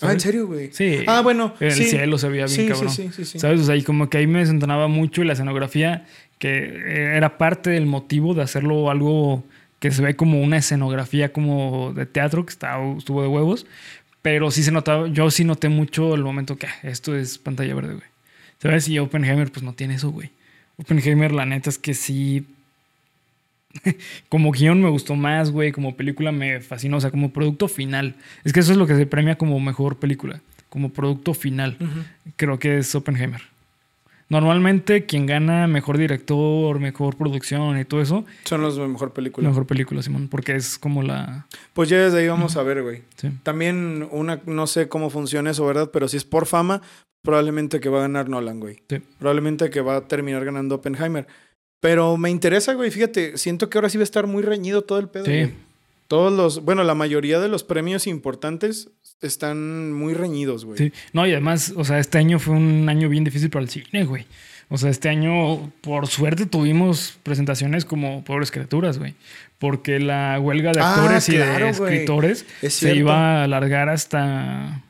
Ah, ¿en serio, güey? Sí. Ah, bueno, En sí. el cielo se veía bien Sí, cabrón. sí, sí, sí. ¿Sabes? O sea, y como que ahí me desentonaba mucho y la escenografía, que era parte del motivo de hacerlo algo que se ve como una escenografía como de teatro que está, estuvo de huevos. Pero sí se notaba, yo sí noté mucho el momento que ah, esto es pantalla verde, güey. ¿Sabes? Y Oppenheimer, pues no tiene eso, güey. Oppenheimer, la neta es que sí. como guion me gustó más, güey. Como película me fascinó. O sea, como producto final. Es que eso es lo que se premia como mejor película. Como producto final. Creo que es Oppenheimer. Normalmente quien gana mejor director, mejor producción y todo eso. Son los mejor película. Mejor película, Simón. Porque es como la. Pues ya desde ahí vamos a ver, güey. También una, no sé cómo funciona eso, ¿verdad? Pero si es por fama, probablemente que va a ganar Nolan, güey. Sí. Probablemente que va a terminar ganando Oppenheimer. Pero me interesa, güey. Fíjate, siento que ahora sí va a estar muy reñido todo el pedo. Sí. Todos los, bueno, la mayoría de los premios importantes están muy reñidos, güey. Sí. No, y además, o sea, este año fue un año bien difícil para el cine, güey. O sea, este año, por suerte, tuvimos presentaciones como Pobres Criaturas, güey. Porque la huelga de Ah, actores y de escritores Es se iba a alargar hasta.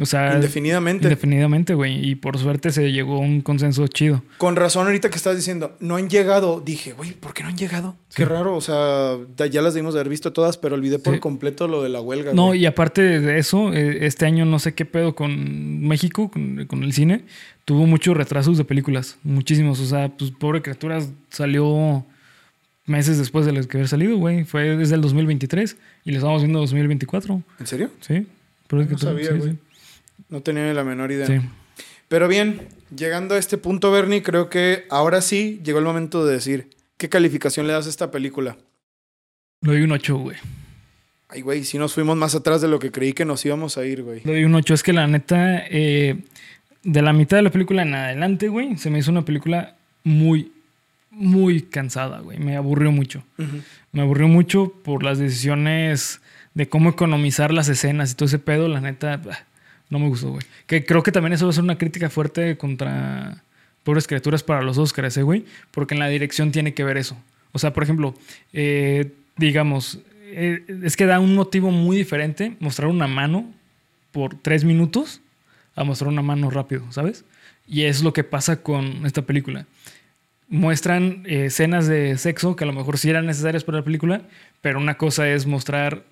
O sea, Indefinidamente. indefinidamente, güey. Y por suerte se llegó a un consenso chido. Con razón, ahorita que estás diciendo, no han llegado, dije, güey, ¿por qué no han llegado? Qué raro, o sea, ya las debimos de haber visto todas, pero olvidé por Sí. completo lo de la huelga. No, güey. y aparte de eso, eh, este año no sé qué pedo con México, con, con el cine. Tuvo muchos retrasos de películas, muchísimos. O sea, pues pobre criaturas salió meses después de las que haber salido, güey. Fue desde el 2023 y lo estamos viendo en 2024. ¿En serio? Sí. Pobre No criaturas, sabía, sí, güey. No tenía ni la menor idea. Sí. Sí. Pero bien, llegando a este punto, Bernie, creo que ahora sí llegó el momento de decir, ¿qué calificación le das a esta película? Le doy un 8, güey. Ay, güey, si nos fuimos más atrás de lo que creí que nos íbamos a ir, güey. Le doy un 8. Es que la neta, eh, de la mitad de la película en adelante, güey, se me hizo una película muy, muy cansada, güey. Me aburrió mucho. Me aburrió mucho por las decisiones de cómo economizar las escenas y todo ese pedo. La neta, bah, no me gustó, güey. Que creo que también eso va a ser una crítica fuerte contra Pobres Criaturas para los Oscars, ¿eh, güey? Porque en la dirección tiene que ver eso. O sea, por ejemplo, eh, digamos, eh, es que da un motivo muy diferente mostrar una mano por tres minutos a mostrar una mano rápido, ¿sabes? Y es lo que pasa con esta película muestran eh, escenas de sexo que a lo mejor sí eran necesarias para la película, pero una cosa es mostrar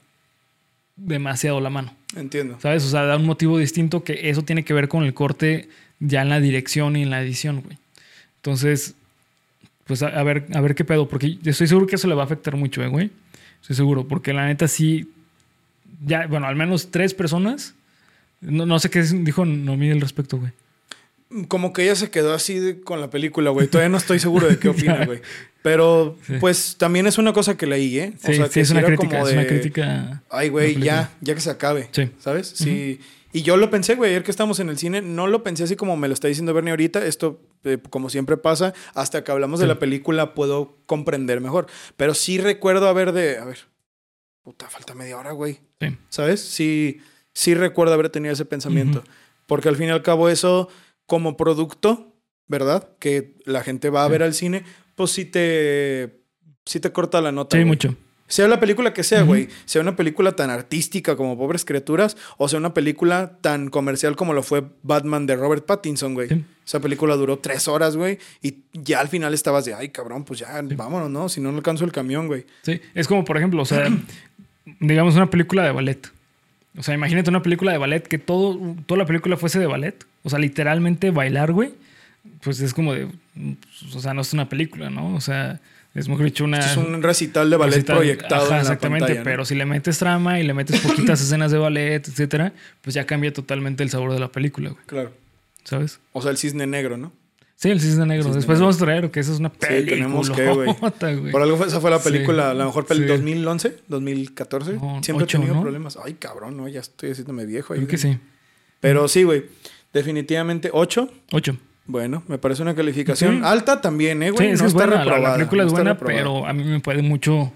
demasiado la mano, Entiendo. ¿sabes? O sea, da un motivo distinto que eso tiene que ver con el corte ya en la dirección y en la edición, güey. Entonces, pues a, a ver, a ver qué pedo, porque estoy seguro que eso le va a afectar mucho, eh, güey. Estoy seguro, porque la neta sí, ya, bueno, al menos tres personas, no, no sé qué dijo Nomi al respecto, güey. Como que ella se quedó así de- con la película, güey. Todavía no estoy seguro de qué opina, güey. Pero, Sí. pues, también es una cosa que leí, ¿eh? Sí, sí, que es una era crítica, como es una de, crítica. Ay, güey, ya, ya que se acabe. Sí. ¿Sabes? Sí. Y yo lo pensé, güey, ayer que estamos en el cine, no lo pensé así como me lo está diciendo Bernie ahorita. Esto, eh, como siempre pasa, hasta que hablamos de la película puedo comprender mejor. Pero sí recuerdo haber de. A ver. Puta, falta media hora, güey. Sí. ¿Sabes? Sí, sí recuerdo haber tenido ese pensamiento. Porque al fin y al cabo, eso, como producto, ¿verdad? Que la gente va a Sí. ver al cine, pues sí te. Sí te corta la nota. Sí, mucho. Sea la película que sea, güey. Sea una película tan artística como Pobres Criaturas o sea una película tan comercial como lo fue Batman de Robert Pattinson, güey. Sí. Esa película duró tres horas, güey. Y ya al final estabas de, ay, cabrón, pues ya, vámonos, ¿no? Si no, no alcanzo el camión, güey. Sí, es como, por ejemplo, o sea, digamos una película de ballet. O sea, imagínate una película de ballet que todo, toda la película fuese de ballet. O sea, literalmente bailar, güey. Pues es como de. pues, O sea, no es una película, ¿no? O sea, es mejor dicho una. Esto es un recital de ballet recital- proyectado Ajá, en la exactamente, pantalla, ¿no? pero si le metes trama y le metes poquitas escenas de ballet, etcétera, pues ya cambia totalmente el sabor de la película, güey. Claro. ¿Sabes? O sea, el cisne negro, ¿no? Sí, el cisne negro. Cisne Después negro. vamos a traer que esa es una película. tenemos que, güey. Por algo fue- esa fue la Sí. película, la mejor película, Sí. 2011, 2014. No, Siempre he tenido ¿no? problemas. Ay, cabrón, no, ya estoy haciéndome viejo. Creo ahí, que güey. sí. Pero sí, güey. Definitivamente 8. Ocho. Bueno, me parece una calificación Sí. alta también, ¿eh, Sí, güey? es, no es está buena. La- La, reprobada, película es buena, reprobada. pero a mí me puede mucho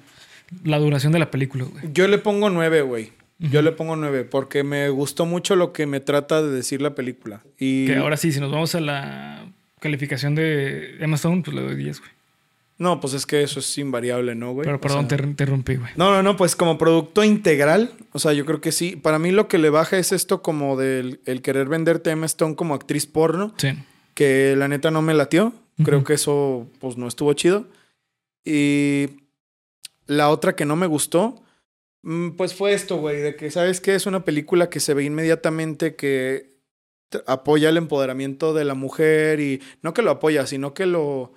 la duración de la película, güey. Yo le pongo 9, güey. Yo le pongo 9 porque me gustó mucho lo que me trata de decir la película. Y Que ahora sí, si nos vamos a la calificación de Emma Stone, pues le doy 10, güey. No, pues es que eso es invariable, ¿no, güey? Pero O perdón, sea, te, te rompí, güey. No, no, no, pues como producto integral, o sea, yo creo que sí. Para mí lo que le baja es esto como del el querer venderte a Emma Stone como actriz porno, Sí. que la neta no me latió. Creo que eso, pues, no estuvo chido. Y La otra que no me gustó, mm, pues fue esto, güey, de que, ¿sabes qué? Es una película que se ve inmediatamente que apoya el empoderamiento de la mujer y no que lo apoya, sino que lo...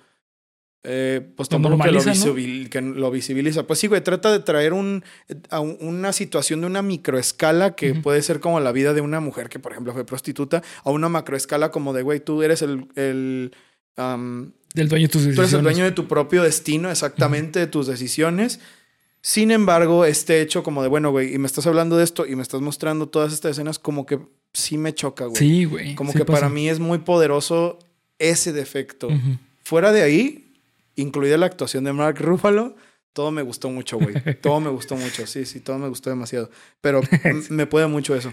eh, pues Lo tampoco que lo, ¿no? que lo visibiliza. Pues sí, güey, trata de traer un, a un- una situación de una microescala que Ujú. puede ser como la vida de una mujer que, por ejemplo, fue prostituta, a una macroescala como de, güey, tú eres el... el am, Del dueño de tus Tú eres el decisiones. dueño de tu propio destino, exactamente, de tus decisiones. Sin embargo, este hecho como de, bueno, güey, y me estás hablando de esto y me estás mostrando todas estas escenas, como que sí me choca, güey. Sí, güey. como sí que pasa. para mí es muy poderoso ese defecto. Ujú. Fuera de ahí, incluida la actuación de Mark Ruffalo, todo me gustó mucho, güey. Todo me gustó mucho, sí, sí, todo me gustó demasiado. Pero me puede mucho eso.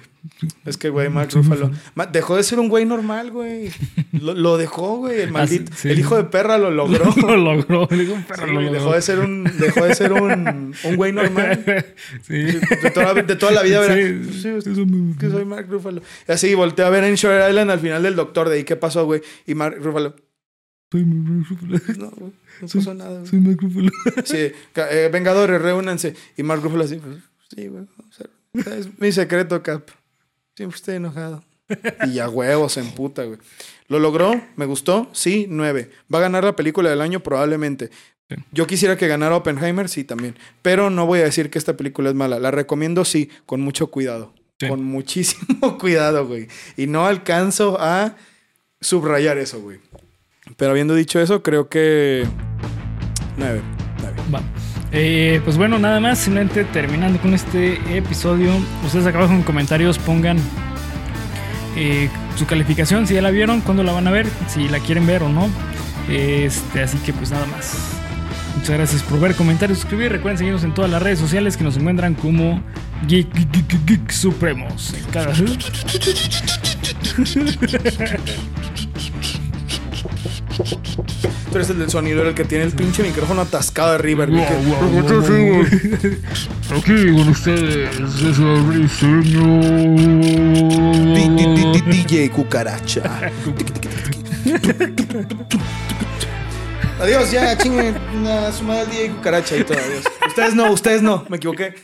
Es que, güey, Mark Ruffalo dejó de ser un güey normal, güey. Lo, lo dejó, güey. El maldito, Ah, sí. el hijo de perra lo logró. lo logró. Digo, un perro Sí, lo logró. dejó de ser un, dejó de ser un, un güey normal. sí. De toda, de toda la vida, ¿verdad? Sí, eso me- que soy Mark Ruffalo. Y así volteé a ver en Shore Island al final del doctor de ahí qué pasó, güey. Y Mark Ruffalo, Soy Mark Ruffalo. no, güey, no pasó nada. Soy Mark Ruffalo. Sí, eh, Vengadores, reúnanse. Y Mark Ruffalo así, pues, sí, güey. o sea, es mi secreto, Cap. Siempre estoy enojado. Y ya huevo, se emputa, güey. ¿Lo logró? ¿Me gustó? Sí, nueve. ¿Va a ganar la película del año? Probablemente. Sí. Yo quisiera que ganara Oppenheimer, sí, también. Pero no voy a decir que esta película es mala. La recomiendo, sí, con mucho cuidado. Sí. Con muchísimo cuidado, güey. Y no alcanzo a subrayar eso, güey. Pero habiendo dicho eso, creo que... Nueve. Nueve. Va. Eh, pues bueno, nada más, simplemente terminando con este episodio. Ustedes acá abajo en comentarios pongan eh, su calificación, si ya la vieron, cuándo la van a ver, si la quieren ver o no. Este, así que pues nada más. Muchas gracias por ver, comentarios, suscribir. Recuerden seguirnos en todas las redes sociales que nos encuentran como Geek, Geek, Geek, Geek Supremos. En cada... Tú eres el del sonido, el que tiene el pinche micrófono atascado de River. Wow, wow, wow, wow. Aquí con ustedes es el DJ Cucaracha. Adiós, ya, chingue su madre DJ Cucaracha y todo. Adiós. Ustedes no, ustedes no, me equivoqué.